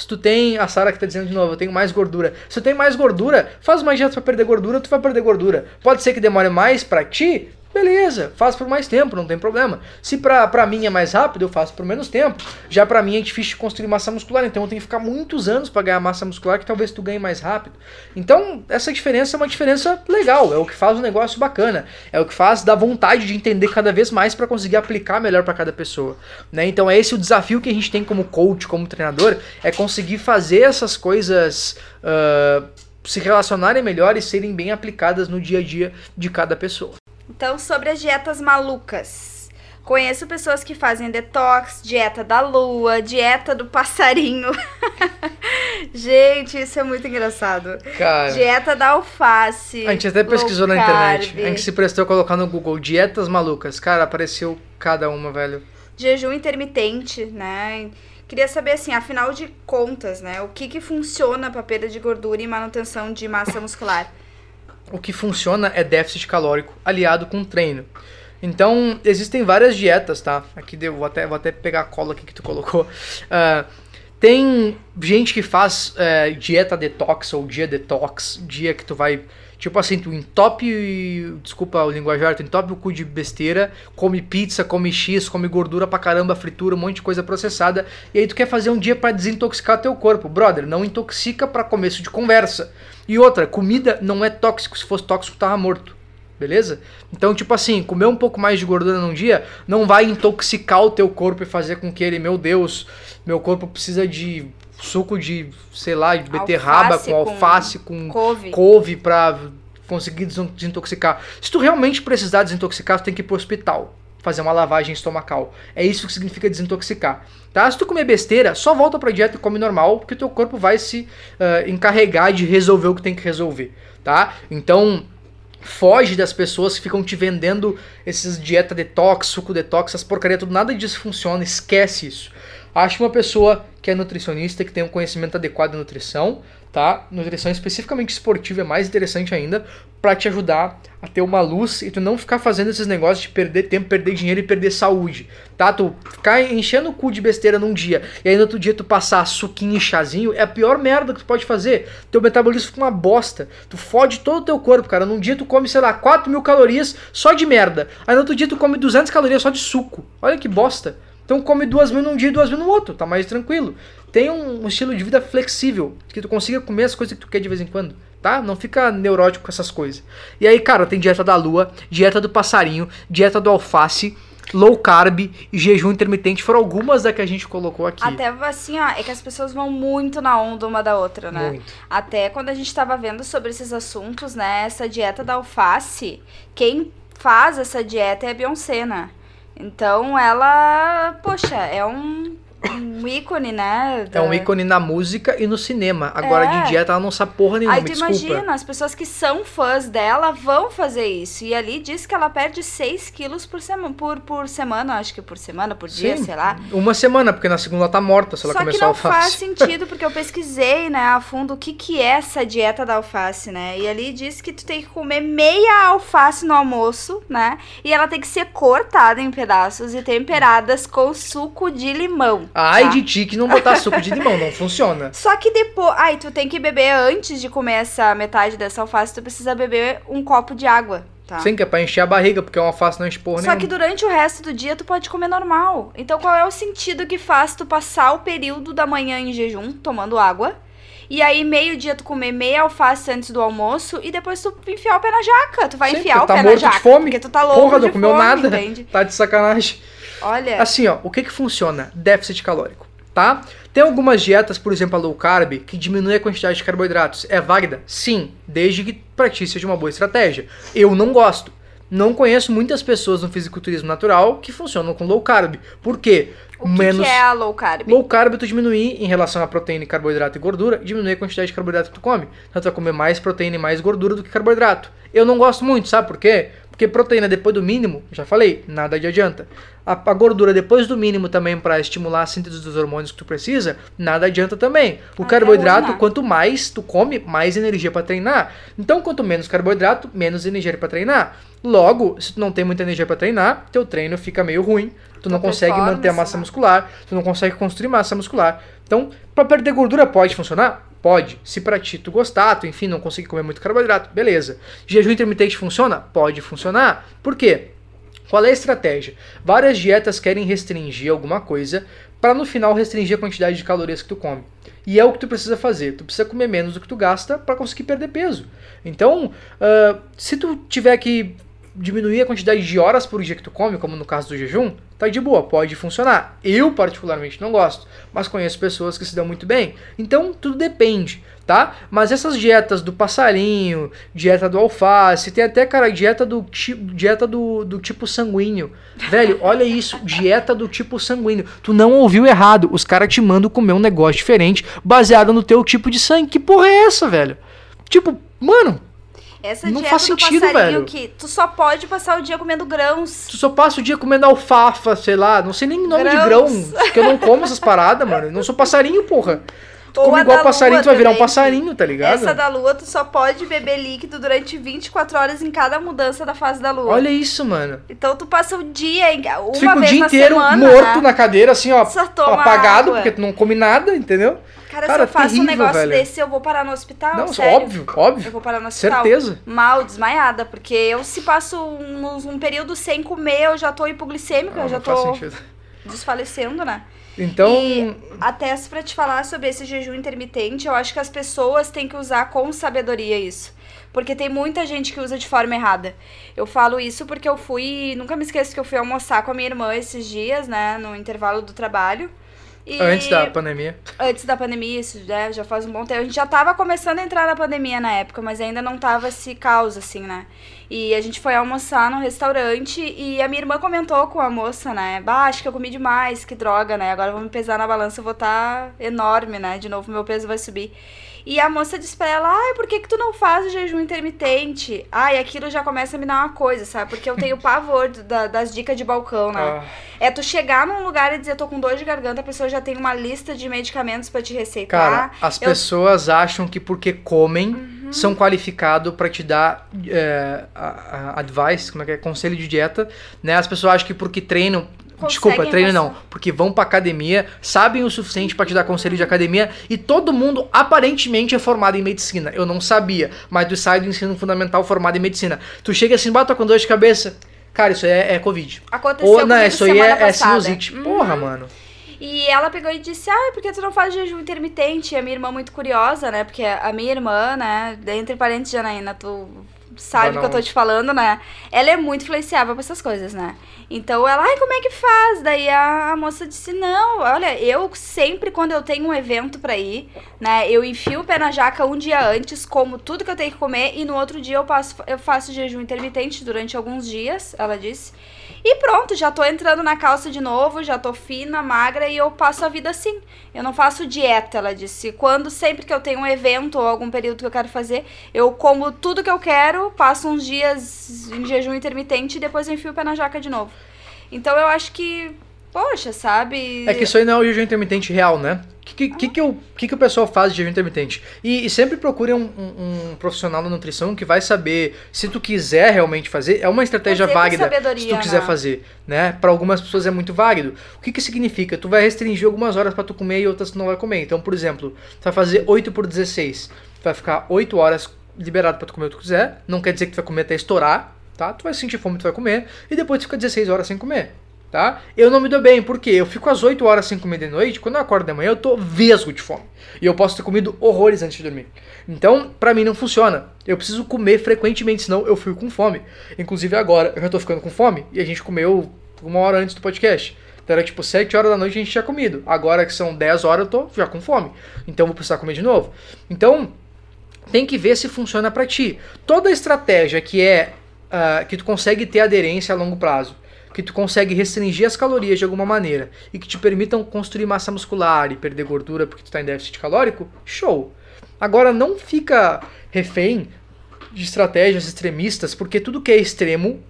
Speaker 1: Se tu tem, a Sara que tá dizendo de novo, eu tenho mais gordura. Se tu tem mais gordura, faz uma dieta para perder gordura, tu vai perder gordura. Pode ser que demore mais para ti, Beleza, faço por mais tempo, não tem problema. Se pra, pra mim é mais rápido, eu faço por menos tempo. Já pra mim é difícil construir massa muscular, então eu tenho que ficar muitos anos para ganhar massa muscular, que talvez tu ganhe mais rápido. Então, essa diferença é uma diferença legal, é o que faz o negócio bacana, é o que faz dar vontade de entender cada vez mais para conseguir aplicar melhor para cada pessoa. Né? Então, é esse o desafio que a gente tem como coach, como treinador, é conseguir fazer essas coisas. Uh, se relacionarem melhor e serem bem aplicadas no dia a dia de cada pessoa.
Speaker 2: Então, sobre as dietas malucas. Conheço pessoas que fazem detox, dieta da lua, dieta do passarinho. Gente, isso é muito engraçado.
Speaker 1: Cara,
Speaker 2: Dieta da alface.
Speaker 1: a gente até pesquisou na internet. A gente se prestou a colocar no Google dietas malucas. Cara, apareceu cada uma, velho.
Speaker 2: Jejum intermitente, né? Queria saber, assim, afinal de contas, né? O que que funciona pra perda de gordura e manutenção de massa muscular?
Speaker 1: O que funciona é déficit calórico aliado com treino. Então, existem várias dietas, tá? Aqui eu vou até, vou até pegar a cola aqui que tu colocou. Ah, tem gente que faz eh, dieta detox ou dia detox, dia que tu vai, tipo assim, tu entope, desculpa o linguajar, tu entope o cu de besteira, come pizza, come x, come gordura pra caramba, fritura, um monte de coisa processada, e aí tu quer fazer um dia pra desintoxicar teu corpo. Brother, não intoxica pra começo de conversa. E outra, comida não é tóxico, se fosse tóxico tava morto. Beleza? Então, tipo assim, comer um pouco mais de gordura num dia não vai intoxicar o teu corpo e fazer com que ele, meu Deus, meu corpo precisa de suco de, sei lá, de beterraba
Speaker 2: Alface
Speaker 1: com alface, com
Speaker 2: Couve.
Speaker 1: couve pra conseguir desin- desintoxicar. Se tu realmente precisar desintoxicar, tu tem que ir pro hospital, fazer uma lavagem estomacal. É isso que significa desintoxicar. Tá? Se tu comer besteira, só volta pra dieta e come normal, porque teu corpo vai se ah, encarregar de resolver o que tem que resolver, tá? Então, foge das pessoas que ficam te vendendo esses dieta detox, suco detox, essas porcaria tudo, nada disso funciona, esquece isso. Ache uma pessoa que é nutricionista, que tem um conhecimento adequado de nutrição, tá? Nutrição especificamente esportiva é mais interessante ainda, pra te ajudar a ter uma luz e tu não ficar fazendo esses negócios de perder tempo, perder dinheiro e perder saúde, tá? Tu ficar enchendo o cu de besteira num dia e aí no outro dia tu passar suquinho e chazinho é a pior merda que tu pode fazer. Teu metabolismo fica uma bosta. Tu fode todo o teu corpo, cara. Num dia tu come, sei lá, 4 mil calorias só de merda. Aí no outro dia tu come 200 calorias só de suco. Olha que bosta. Então come duas mil num dia e duas mil no outro, tá mais tranquilo. Um, um estilo de vida flexível, que tu consiga comer as coisas que tu quer de vez em quando, tá? Não fica neurótico com essas coisas. E aí, cara, tem dieta da lua, dieta do passarinho, dieta do alface, low carb e jejum intermitente. Foram algumas da que a gente colocou aqui.
Speaker 2: Até assim, ó, é que as pessoas vão muito na onda uma da outra, né?
Speaker 1: Muito.
Speaker 2: Até quando a gente tava vendo sobre esses assuntos, né? Essa dieta da alface, quem faz essa dieta é a Beyoncé, né? Então ela, poxa, é um, um ícone, né?
Speaker 1: É um
Speaker 2: da-
Speaker 1: ícone na música e no cinema. Agora,
Speaker 2: É.
Speaker 1: de dieta, ela não sabe porra nenhuma,
Speaker 2: Aí tu
Speaker 1: desculpa.
Speaker 2: imagina, as pessoas que são fãs dela vão fazer isso. E ali diz que ela perde 6 quilos por, sema por, por semana, acho que por semana, por dia,
Speaker 1: Sim.
Speaker 2: sei lá.
Speaker 1: Uma semana, porque na segunda ela tá morta se ela
Speaker 2: Só que
Speaker 1: começar
Speaker 2: não
Speaker 1: alface.
Speaker 2: faz sentido, porque eu pesquisei, né, a fundo o que, que é essa dieta da alface, né? E ali diz que tu tem que comer meia alface no almoço, né? E ela tem que ser cortada em pedaços e temperadas com suco de limão.
Speaker 1: Ai
Speaker 2: tá?
Speaker 1: de ti que não botar suco de limão, não funciona.
Speaker 2: Só que depois. Ai, tu tem que beber antes de comer essa metade dessa alface, tu precisa beber um copo de água, tá?
Speaker 1: Sim, que é pra encher a barriga, porque uma alface não enche porra
Speaker 2: Só
Speaker 1: nenhuma.
Speaker 2: que durante o resto do dia tu pode comer normal. Então qual é o sentido que faz tu passar o período da manhã em jejum, tomando água? E aí, meio-dia, tu comer meia alface antes do almoço e depois tu enfiar o pé na jaca. Tu vai
Speaker 1: Sim,
Speaker 2: enfiar o
Speaker 1: tá
Speaker 2: pé
Speaker 1: morto
Speaker 2: na
Speaker 1: de
Speaker 2: jaca.
Speaker 1: fome.
Speaker 2: Porque tu tá louco
Speaker 1: Porra,
Speaker 2: de
Speaker 1: não comeu
Speaker 2: fome,
Speaker 1: nada.
Speaker 2: entende?
Speaker 1: Tá de sacanagem.
Speaker 2: Olha,
Speaker 1: Assim, ó, o que que funciona? Déficit calórico, tá? Tem algumas dietas, por exemplo, a low carb, que diminui a quantidade de carboidratos. É válida? Sim, desde que pra ti seja uma boa estratégia. Eu não gosto. Não conheço muitas pessoas no fisiculturismo natural que funcionam com low carb. Por quê?
Speaker 2: o que, que é a low carb?
Speaker 1: Low carb tu diminuir em relação a proteína, carboidrato e gordura, diminui a quantidade de carboidrato que tu come. Então tu vai comer mais proteína e mais gordura do que carboidrato. Eu não gosto muito, sabe por quê? Porque proteína depois do mínimo, já falei, nada de adianta. A, a gordura depois do mínimo também para estimular a síntese dos hormônios que tu precisa, nada adianta também. O
Speaker 2: Ah,
Speaker 1: carboidrato, quanto mais tu come, mais energia para treinar. Então, quanto menos carboidrato, menos energia para treinar. Logo, se tu não tem muita energia para treinar, teu treino fica meio ruim. Tu não consegue manter a massa muscular, tu não consegue construir massa muscular. Então, para perder gordura pode funcionar? Pode. Se pra ti tu gostar, tu enfim não conseguir comer muito carboidrato, beleza. Jejum intermitente funciona? Pode funcionar. Por quê? Qual é a estratégia? Várias dietas querem restringir alguma coisa para no final restringir a quantidade de calorias que tu come. E é o que tu precisa fazer. Tu precisa comer menos do que tu gasta para conseguir perder peso. Então, ah, se tu tiver que diminuir a quantidade de horas por dia que tu come, como no caso do jejum, tá de boa, pode funcionar. Eu, particularmente, não gosto, mas conheço pessoas que se dão muito bem. Então, tudo depende, tá? Mas essas dietas do passarinho, dieta do alface, tem até, cara, dieta do, dieta do, do tipo sanguíneo. Velho, olha isso, dieta do tipo sanguíneo. Tu não ouviu errado, os caras te mandam comer um negócio diferente baseado no teu tipo de sangue. Que porra é essa, velho? Tipo, mano,
Speaker 2: essa
Speaker 1: Não
Speaker 2: dieta
Speaker 1: faz
Speaker 2: do
Speaker 1: sentido, velho.
Speaker 2: que tu só pode passar o dia comendo grãos.
Speaker 1: Tu só passa o dia comendo alfafa, sei lá, não sei nem nome de grão,
Speaker 2: Grãos.
Speaker 1: porque eu não como essas paradas, mano. Eu não sou passarinho, porra. Tu
Speaker 2: Ou
Speaker 1: come igual passarinho, tu vai virar um passarinho, tá ligado?
Speaker 2: Essa da lua, tu só pode beber líquido durante 24 horas em cada mudança da fase da lua.
Speaker 1: Olha isso, mano.
Speaker 2: Então tu passa o dia, uma
Speaker 1: Tu fica o dia inteiro
Speaker 2: semana,
Speaker 1: morto
Speaker 2: né?
Speaker 1: na cadeira, assim, ó, apagado,
Speaker 2: água.
Speaker 1: porque tu não come nada, entendeu?
Speaker 2: Cara,
Speaker 1: Cara,
Speaker 2: se eu faço
Speaker 1: terrível,
Speaker 2: um negócio
Speaker 1: velho.
Speaker 2: desse, eu vou parar no hospital,
Speaker 1: não,
Speaker 2: Ah, sério.
Speaker 1: óbvio,
Speaker 2: Eu
Speaker 1: óbvio.
Speaker 2: vou parar no hospital.
Speaker 1: Certeza.
Speaker 2: Mal, desmaiada, porque eu se passo um, um período sem comer, eu já tô hipoglicêmica,
Speaker 1: Não,
Speaker 2: eu já
Speaker 1: não faz
Speaker 2: tô
Speaker 1: sentido.
Speaker 2: desfalecendo, né?
Speaker 1: Então,
Speaker 2: E até pra te falar sobre esse jejum intermitente, eu acho que as pessoas têm que usar com sabedoria isso. Porque tem muita gente que usa de forma errada. Eu falo isso porque eu fui. Nunca me esqueço que eu fui almoçar com a minha irmã esses dias, né? No intervalo do trabalho. E
Speaker 1: antes da pandemia.
Speaker 2: antes da pandemia, isso né, já faz um bom tempo. A gente já tava começando a entrar na pandemia na época, mas ainda não tava esse caos, assim, né? E a gente foi almoçar num restaurante e a minha irmã comentou com a moça, né? Bah, acho que eu comi demais, que droga, né? Agora vou me pesar na balança, eu vou estar enorme, né? De novo, meu peso vai subir. E a moça disse pra ela, ai, por que que tu não faz o jejum intermitente? Ai, aquilo já começa a me dar uma coisa, sabe? Porque eu tenho pavor da- das dicas de balcão, né?
Speaker 1: Ah,
Speaker 2: É tu chegar num lugar e dizer, tô com dor de garganta, a pessoa já tem uma lista de medicamentos pra te receitar.
Speaker 1: cara, as
Speaker 2: eu- Uhum.
Speaker 1: pessoas acham que porque comem são qualificados pra te dar é, a- a- advice, como é que é? Conselho de dieta, né? As pessoas acham que porque treinam. Desculpa, treino não. Porque vão pra academia, sabem o suficiente pra te dar conselho de academia e todo mundo aparentemente é formado em medicina. Eu não sabia, mas tu sai do ensino fundamental formado em medicina. Tu chega assim, bata com dor de cabeça. Cara, isso é, é Covid.
Speaker 2: Aconteceu
Speaker 1: Ou não,
Speaker 2: comigo
Speaker 1: isso aí é, é sinusite.
Speaker 2: Uhum.
Speaker 1: Porra, mano.
Speaker 2: E ela pegou e disse, ah, por que tu não faz jejum intermitente? E a minha irmã muito curiosa, né? Porque a minha irmã, né, entre parênteses, Janaína, tu sabe o que eu tô te falando, né? Ela é muito influenciável pra essas coisas, né? Então ela, ai, como é que faz? Daí a, a moça disse, não, olha, eu sempre quando eu tenho um evento pra ir, né, eu enfio o pé na jaca um dia antes, como tudo que eu tenho que comer, e no outro dia eu, passo, eu faço jejum intermitente durante alguns dias, ela disse. E pronto, já tô entrando na calça de novo, já tô fina, magra e eu passo a vida assim. Eu não faço dieta, ela disse. Quando sempre que eu tenho um evento ou algum período que eu quero fazer, eu como tudo que eu quero, passo uns dias em jejum intermitente e depois enfio o pé na jaca de novo. Então eu acho que, poxa, sabe?
Speaker 1: É que isso aí não é o jejum intermitente real, né? O que, que, que, o, que, que o pessoal faz de jejum intermitente? E, e sempre procure um, um- um profissional da nutrição que vai saber, se tu quiser realmente fazer, é uma estratégia válida se tu quiser
Speaker 2: né?
Speaker 1: fazer, né? Para algumas pessoas é muito válido. O que que significa? Tu vai restringir algumas horas para tu comer e outras tu não vai comer. Então, por exemplo, tu vai fazer 8 por 16. Tu vai ficar 8 horas liberado para tu comer o que tu quiser. Não quer dizer que tu vai comer até estourar, tá? Tu vai sentir fome, tu vai comer. E depois tu fica 16 horas sem comer tá? Eu não me dou bem, porque eu fico às 8 horas sem comer de noite, quando eu acordo de manhã eu tô vesgo de fome. E eu posso ter comido horrores antes de dormir. Então, pra mim não funciona. Eu preciso comer frequentemente, senão eu fico com fome. Inclusive agora, eu já tô ficando com fome, e a gente comeu uma hora antes do podcast. Então era tipo 7 horas da noite a gente tinha comido. Agora que são 10 horas eu tô já com fome. Então vou precisar comer de novo. Então, tem que ver se funciona pra ti. Toda estratégia que é ah, que tu consegue ter aderência a longo prazo, que tu consegue restringir as calorias de alguma maneira e que te permitam construir massa muscular e perder gordura porque tu tá em déficit calórico, show. Agora não fica refém de estratégias extremistas, porque tudo que é extremo,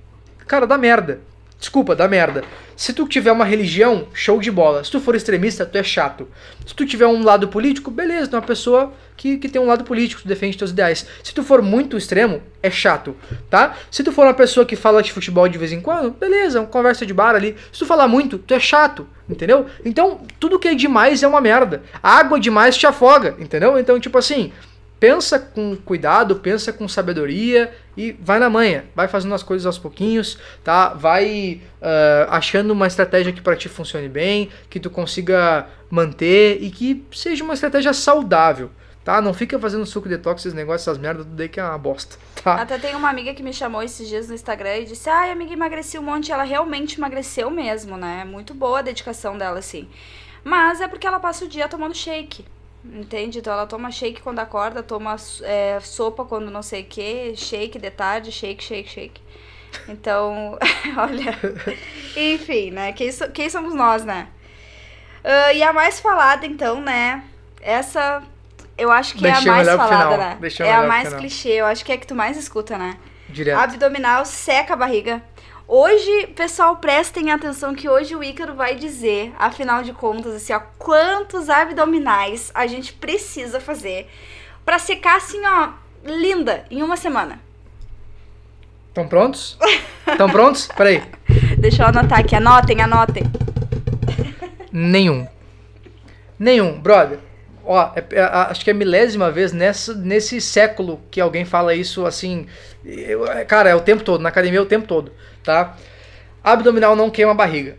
Speaker 1: cara, dá merda. Desculpa, dá merda. Se tu tiver uma religião, show de bola. Se tu for extremista, tu é chato. Se tu tiver um lado político, beleza, tu é uma pessoa que, que tem um lado político, tu defende teus ideais. Se tu for muito extremo, é chato, tá? Se tu for uma pessoa que fala de futebol de vez em quando, beleza, uma conversa de bar ali. Se tu falar muito, tu é chato, entendeu? Então, tudo que é demais é uma merda. água demais te afoga, entendeu? Então, tipo assim, pensa com cuidado, pensa com sabedoria e vai na manha, vai fazendo as coisas aos pouquinhos, tá? Vai ah, achando uma estratégia que para ti funcione bem, que tu consiga manter e que seja uma estratégia saudável, tá? Não fica fazendo suco detox, esses negócios, essas merdas, tudo aí que é uma bosta, tá?
Speaker 2: Até tem uma amiga que me chamou esses dias no Instagram e disse: Ai, amiga, emagreci um monte. Ela realmente emagreceu mesmo, né? Muito boa a dedicação dela, assim. Mas é porque ela passa o dia tomando shake. Entende? Então ela toma shake quando acorda, toma é, sopa quando não sei o que, shake de tarde, shake, shake, shake. Então, olha. Enfim, né? Quem, so, quem somos nós, né? Uh, e a mais falada, então, né? Essa eu acho que
Speaker 1: Deixei
Speaker 2: é a mais falada, né?
Speaker 1: Deixei
Speaker 2: é a mais clichê, eu acho que é a que tu mais escuta, né?
Speaker 1: Direto.
Speaker 2: Abdominal seca a barriga. Hoje, pessoal, prestem atenção que hoje o Ícaro vai dizer, afinal de contas, assim, ó, quantos abdominais a gente precisa fazer pra secar assim, ó, linda, em uma semana.
Speaker 1: Estão prontos? Estão prontos? Peraí.
Speaker 2: Deixa eu anotar aqui, anotem, anotem.
Speaker 1: Nenhum. Nenhum, brother. Ó, é- é- acho que é a milésima vez nessa, nesse século que alguém fala isso assim. eu- é, cara, é o tempo todo, na academia é o tempo todo, tá? Abdominal não queima a barriga.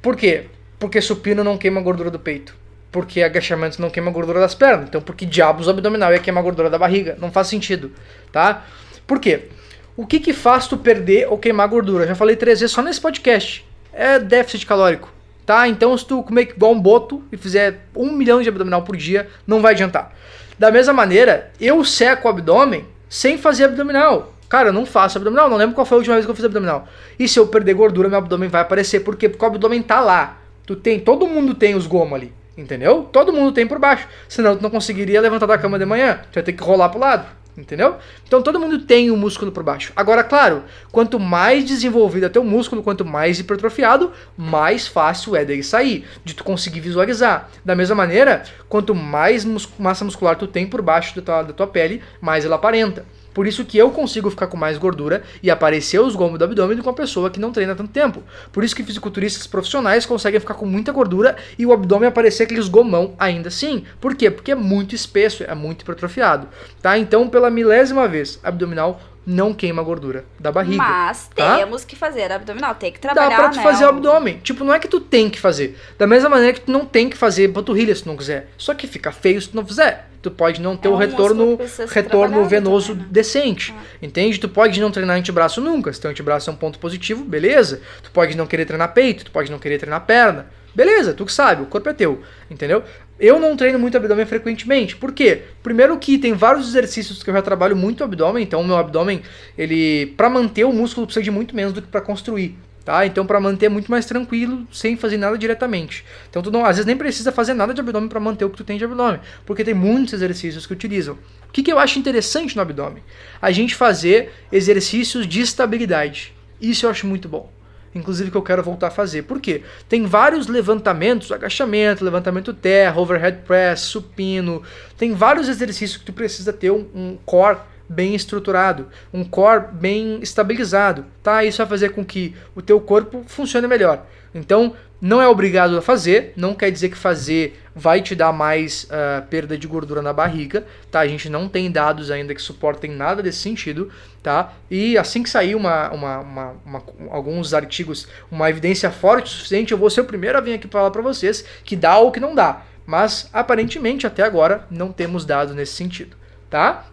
Speaker 1: Por quê? Porque supino não queima a gordura do peito. Porque agachamento não queima a gordura das pernas. Então, por que diabos o abdominal ia queimar a gordura da barriga? Não faz sentido, tá? Por quê? O que que faz tu perder ou queimar gordura? Já falei três vezes só nesse podcast. É déficit calórico, tá? Então, se tu comer igual um boto e fizer um milhão de abdominal por dia, não vai adiantar. Da mesma maneira, eu seco o abdômen sem fazer abdominal. Cara, eu não faço abdominal, não lembro qual foi a última vez que eu fiz abdominal. E se eu perder gordura, meu abdômen vai aparecer. Por quê? Porque o abdômen tá lá. Tu tem, todo mundo tem os gomos ali, entendeu? Todo mundo tem por baixo. Senão tu não conseguiria levantar da cama de manhã. Tu ia ter que rolar pro lado, entendeu? Então todo mundo tem o músculo por baixo. Agora, claro, quanto mais desenvolvido é teu músculo, quanto mais hipertrofiado, mais fácil é dele sair, de tu conseguir visualizar. Da mesma maneira, quanto mais mus- massa muscular tu tem por baixo da tua, da tua pele, mais ela aparenta. Por isso que eu consigo ficar com mais gordura e aparecer os gomos do abdômen do que uma pessoa que não treina tanto tempo. Por isso que fisiculturistas profissionais conseguem ficar com muita gordura e o abdômen aparecer aqueles gomão ainda assim. Por quê? Porque é muito espesso, é muito hipertrofiado. Tá? Então, pela milésima vez, abdominal não queima a gordura da barriga.
Speaker 2: Mas
Speaker 1: tá?
Speaker 2: temos que fazer abdominal, tem que
Speaker 1: Dá
Speaker 2: trabalhar,
Speaker 1: pra tu
Speaker 2: né?
Speaker 1: fazer o
Speaker 2: o-
Speaker 1: abdômen. Tipo, não é que tu tem que fazer. Da mesma maneira que tu não tem que fazer panturrilha se tu não quiser. Só que fica feio se tu não fizer. Tu pode não ter
Speaker 2: É
Speaker 1: o
Speaker 2: um músculo
Speaker 1: retorno, retorno venoso
Speaker 2: também, né?
Speaker 1: decente. Entende? Tu pode não treinar antebraço nunca. Se teu antebraço é um ponto positivo, beleza. Tu pode não querer treinar peito, tu pode não querer treinar perna. Beleza, tu que sabe, o corpo é teu. Entendeu? Eu não treino muito abdômen frequentemente. Por quê? Primeiro que tem vários exercícios que eu já trabalho muito abdômen, então o meu abdômen, ele para manter o músculo precisa de muito menos do que para construir. Tá? Então, para manter é muito mais tranquilo, sem fazer nada diretamente. Então, tu não, às vezes nem precisa fazer nada de abdômen para manter o que tu tem de abdômen, porque tem muitos exercícios que utilizam. O que, que eu acho interessante no abdômen? A gente fazer exercícios de estabilidade. Isso eu acho muito bom. Inclusive que eu quero voltar a fazer. Por quê? Tem vários levantamentos, agachamento, levantamento terra, overhead press, supino. Tem vários exercícios que tu precisa ter um, um core bem estruturado, um core bem estabilizado, tá? Isso vai fazer com que o teu corpo funcione melhor. Então, não é obrigado a fazer, não quer dizer que fazer vai te dar mais ah, perda de gordura na barriga, tá? A gente não tem dados ainda que suportem nada desse sentido, tá? E assim que sair uma, uma, uma- uma- alguns artigos, uma evidência forte o suficiente, eu vou ser o primeiro a vir aqui falar para vocês que dá ou que não dá. Mas aparentemente até agora não temos dados nesse sentido, tá?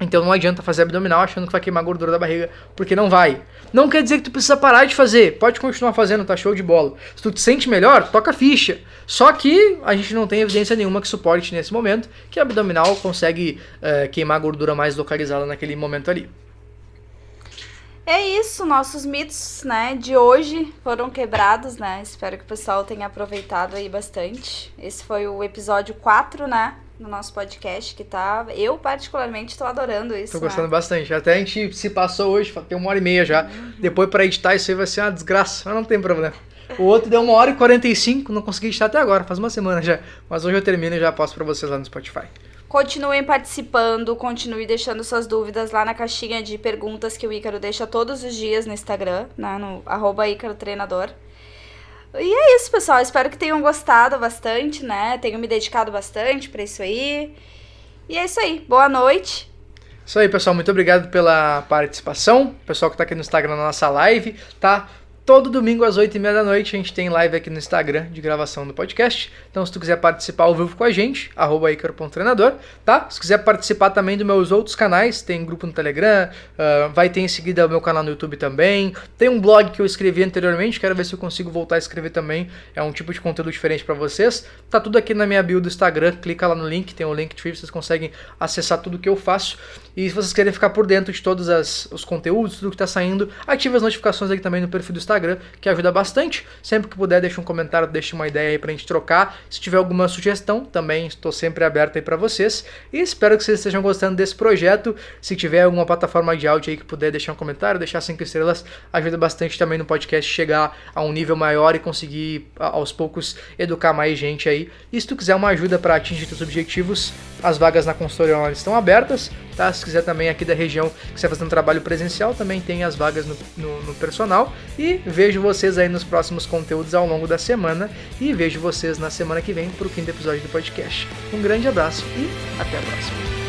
Speaker 1: Então não adianta fazer abdominal achando que vai queimar gordura da barriga, porque não vai. Não quer dizer que tu precisa parar de fazer, pode continuar fazendo, tá show de bola. Se tu te sente melhor, toca ficha. Só que a gente não tem evidência nenhuma que suporte nesse momento que abdominal consegue eh, queimar gordura mais localizada naquele momento ali.
Speaker 2: É isso, nossos mitos, né, de hoje foram quebrados, né? Espero que o pessoal tenha aproveitado aí bastante. Esse foi o episódio 4, né, do nosso podcast, que tá... Eu, particularmente, tô adorando isso,
Speaker 1: Tô
Speaker 2: né?
Speaker 1: gostando bastante. Até a gente se passou hoje, tem uma hora e meia já. Depois pra editar isso aí vai ser uma desgraça, mas não tem problema. O outro deu uma hora e 45, não consegui editar até agora, faz uma semana já. Mas hoje eu termino e já passo pra vocês lá no Spotify.
Speaker 2: Continuem participando, continue deixando suas dúvidas lá na caixinha de perguntas que o Ícaro deixa todos os dias no Instagram, né, no arroba Ícaro Treinador. E é isso, pessoal. Espero que tenham gostado bastante, né? Tenham me dedicado bastante pra isso aí. E é isso aí. Boa noite.
Speaker 1: Isso aí, pessoal. Muito obrigado pela participação. Pessoal que tá aqui no Instagram na nossa live, tá? Todo domingo às 8h30 da noite a gente tem live aqui no Instagram de gravação do podcast. Então, se tu quiser participar ao vivo com a gente, arroba tá? Se quiser participar também dos meus outros canais, tem grupo no Telegram, uh, vai ter em seguida o meu canal no YouTube também. Tem um blog que eu escrevi anteriormente, quero ver se eu consigo voltar a escrever também. É um tipo de conteúdo diferente para vocês. Tá tudo aqui na minha bio do Instagram, clica lá no link, tem o link Linktree, vocês conseguem acessar tudo que eu faço. E se vocês querem ficar por dentro de todos as, os conteúdos, tudo que está saindo, ative as notificações aqui também no perfil do Instagram, que ajuda bastante. Sempre que puder, deixa um comentário, deixa uma ideia aí pra gente trocar. Se tiver alguma sugestão, também estou sempre aberto aí para vocês. E espero que vocês estejam gostando desse projeto. Se tiver alguma plataforma de áudio aí que puder deixar um comentário, deixar cinco estrelas, ajuda bastante também no podcast chegar a um nível maior e conseguir aos poucos educar mais gente aí. E se tu quiser uma ajuda para atingir teus objetivos, as vagas na consultoria online estão abertas, tá? Se quiser também aqui da região que você está fazendo trabalho presencial, também tem as vagas no, no, no, personal. E vejo vocês aí nos próximos conteúdos ao longo da semana. E vejo vocês na semana que vem para o quinto episódio do podcast. Um grande abraço e até a próxima.